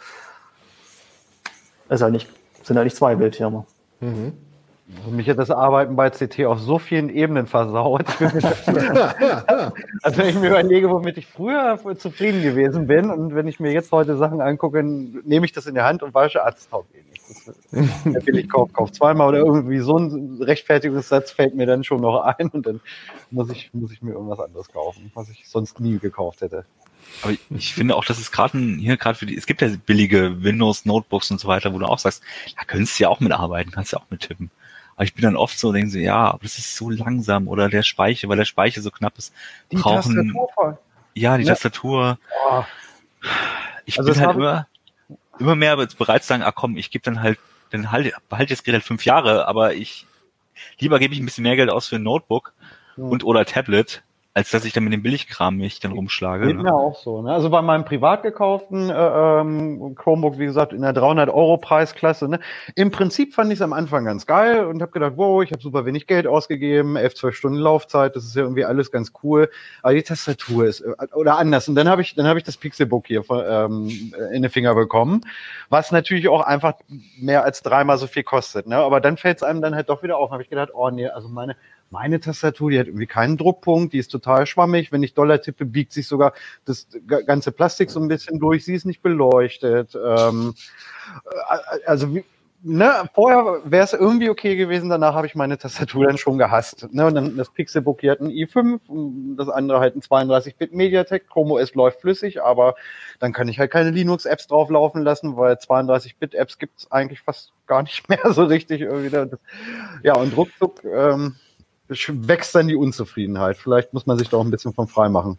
es halt nicht, sind halt nicht zwei Bildschirme. Mhm.
Mich hat das Arbeiten bei CT auf so vielen Ebenen versaut. also wenn ich mir überlege, womit ich früher zufrieden gewesen bin und wenn ich mir jetzt heute Sachen angucke, nehme ich das in der Hand und wasche Arzthaut eh nicht. Der billig kauft, kauft zweimal oder irgendwie so ein Rechtfertigungssatz fällt mir dann schon noch ein und dann muss ich, muss ich mir irgendwas anderes kaufen, was ich sonst nie gekauft hätte.
Aber ich finde auch, dass es gerade hier gerade für die, es gibt ja billige Windows Notebooks und so weiter, wo du auch sagst, da könntest du ja auch mitarbeiten, kannst du ja auch mittippen. Aber ich bin dann oft so, denke so, ja, aber das ist so langsam oder der Speicher, weil der Speicher so knapp ist, die brauchen, Tastatur. ja, die ja. Tastatur. Oh. Ich also bin halt immer, immer mehr bereit zu sagen, ah komm, ich gebe dann halt, dann halt, behalte das Gerät halt fünf Jahre, aber ich, lieber gebe ich ein bisschen mehr Geld aus für ein Notebook ja. und oder Tablet, als dass ich dann mit dem Billigkram mich dann rumschlage.
Geht ne? mir auch so. Ne? Also bei meinem privat gekauften äh, ähm, Chromebook, wie gesagt, in der 300 Euro Preisklasse. Ne? Im Prinzip fand ich es am Anfang ganz geil und habe gedacht, wow, ich habe super wenig Geld ausgegeben, 11, 12 Stunden Laufzeit, das ist ja irgendwie alles ganz cool. Aber die Tastatur ist äh, oder anders. Und dann habe ich, dann habe ich das Pixelbook hier ähm, in den Finger bekommen, was natürlich auch einfach mehr als dreimal so viel kostet. Ne? Aber dann fällt es einem dann halt doch wieder auf. Habe ich gedacht, oh nee, also meine meine Tastatur, die hat irgendwie keinen Druckpunkt, die ist total schwammig. Wenn ich Dollar tippe, biegt sich sogar das ganze Plastik so ein bisschen durch. Sie ist nicht beleuchtet. Ähm, äh, also wie, ne, vorher wäre es irgendwie okay gewesen, danach habe ich meine Tastatur dann schon gehasst. Ne, und dann das Pixelbook hier hat ein i5, das andere halt ein 32-Bit Mediatek, Chrome OS läuft flüssig, aber dann kann ich halt keine Linux-Apps drauflaufen lassen, weil 32-Bit-Apps gibt es eigentlich fast gar nicht mehr so richtig irgendwie. Ja, und ruckzuck ähm, wächst dann die Unzufriedenheit. Vielleicht muss man sich da auch ein bisschen von frei machen.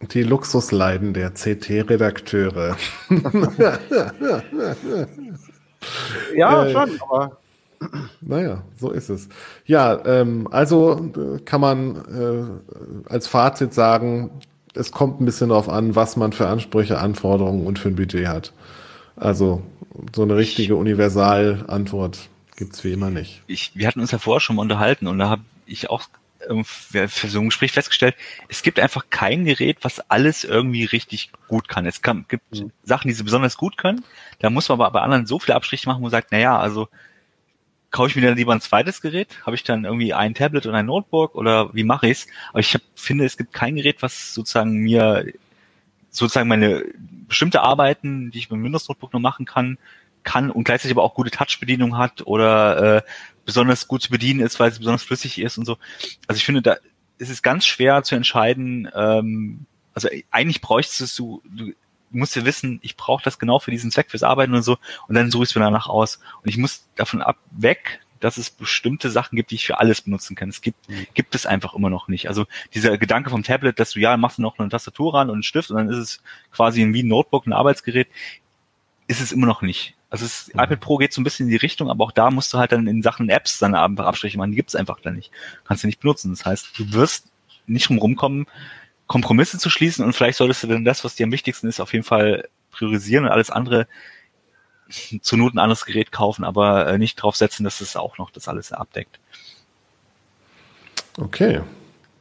Die Luxusleiden der CT-Redakteure.
ja, äh, schon, aber.
Naja, so ist es. Ja, ähm, also äh, kann man äh, als Fazit sagen, es kommt ein bisschen darauf an, was man für Ansprüche, Anforderungen und für ein Budget hat. Also so eine richtige Universalantwort gibt's wie immer nicht.
Ich, wir hatten uns ja vorher schon mal unterhalten und da habe ich auch für so ein Gespräch festgestellt, es gibt einfach kein Gerät, was alles irgendwie richtig gut kann. Es kann, gibt mhm. Sachen, die sie besonders gut können. Da muss man aber bei anderen so viele Abstriche machen, wo man sagt, naja, also kaufe ich mir dann lieber ein zweites Gerät? Habe ich dann irgendwie ein Tablet und ein Notebook oder wie mache ich's? Aber ich hab, finde, es gibt kein Gerät, was sozusagen mir sozusagen meine bestimmte Arbeiten, die ich mit dem Windows Notebook noch machen kann, kann und gleichzeitig aber auch gute Touch-Bedienung hat oder äh, besonders gut zu bedienen ist, weil es besonders flüssig ist und so. Also ich finde, da ist es ganz schwer zu entscheiden. Ähm, also eigentlich bräuchtest du, du musst ja wissen, ich brauche das genau für diesen Zweck, fürs Arbeiten und so, und dann suche ich es mir danach aus. Und ich muss davon ab weg, dass es bestimmte Sachen gibt, die ich für alles benutzen kann. Es gibt, mhm. gibt es einfach immer noch nicht. Also dieser Gedanke vom Tablet, dass du ja machst du noch eine Tastatur ran und einen Stift und dann ist es quasi wie ein Notebook, ein Arbeitsgerät, ist es immer noch nicht. Also das mhm. iPad Pro geht so ein bisschen in die Richtung, aber auch da musst du halt dann in Sachen Apps dann einfach Abstriche machen. Die gibt's einfach da nicht. Kannst du nicht benutzen. Das heißt, du wirst nicht rumkommen, Kompromisse zu schließen und vielleicht solltest du dann das, was dir am wichtigsten ist, auf jeden Fall priorisieren und alles andere zur Not ein anderes Gerät kaufen, aber äh, nicht drauf setzen, dass es auch noch das alles abdeckt.
Okay.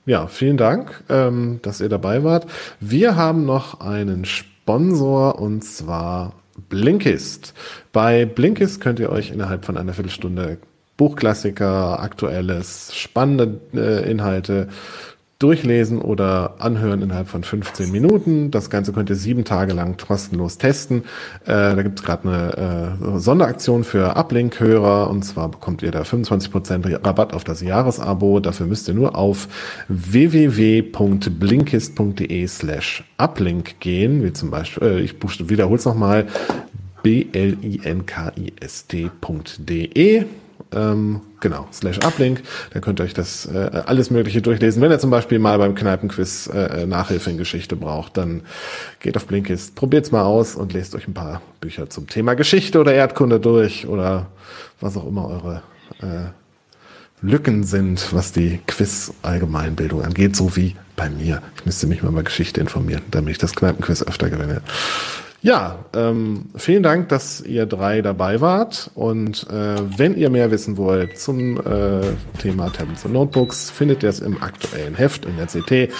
Ja, vielen Dank, ähm, dass ihr dabei wart. Wir haben noch einen Sponsor und zwar Blinkist. Bei Blinkist könnt ihr euch innerhalb von einer Viertelstunde Buchklassiker, aktuelles, spannende äh, Inhalte durchlesen oder anhören innerhalb von 15 Minuten. Das Ganze könnt ihr sieben Tage lang kostenlos testen. Äh, da gibt es gerade eine äh, Sonderaktion für Uplink-Hörer und zwar bekommt ihr da 25% Rabatt auf das Jahresabo. Dafür müsst ihr nur auf www.blinkist.de slash uplink gehen, wie zum Beispiel, äh, ich wiederhole es nochmal, b-l-i-n-k-i-s-t.de ähm, genau, slash uplink. Da könnt ihr euch das äh, alles Mögliche durchlesen. Wenn ihr zum Beispiel mal beim Kneipenquiz äh, Nachhilfe in Geschichte braucht, dann geht auf Blinkist, probiert's mal aus und lest euch ein paar Bücher zum Thema Geschichte oder Erdkunde durch oder was auch immer eure äh, Lücken sind, was die Quiz-Allgemeinbildung angeht, so wie bei mir. Ich müsste mich mal über Geschichte informieren, damit ich das Kneipenquiz öfter gewinne. Ja, ähm, vielen Dank, dass ihr drei dabei wart. Und äh, wenn ihr mehr wissen wollt zum äh, Thema Tablets und Notebooks, findet ihr es im aktuellen Heft in der CT.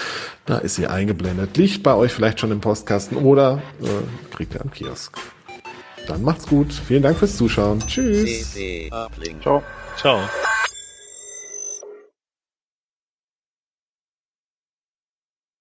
Da ist sie eingeblendet. Liegt bei euch vielleicht schon im Postkasten oder äh, kriegt ihr am Kiosk. Dann macht's gut. Vielen Dank fürs Zuschauen. Tschüss.
Ciao. Ciao.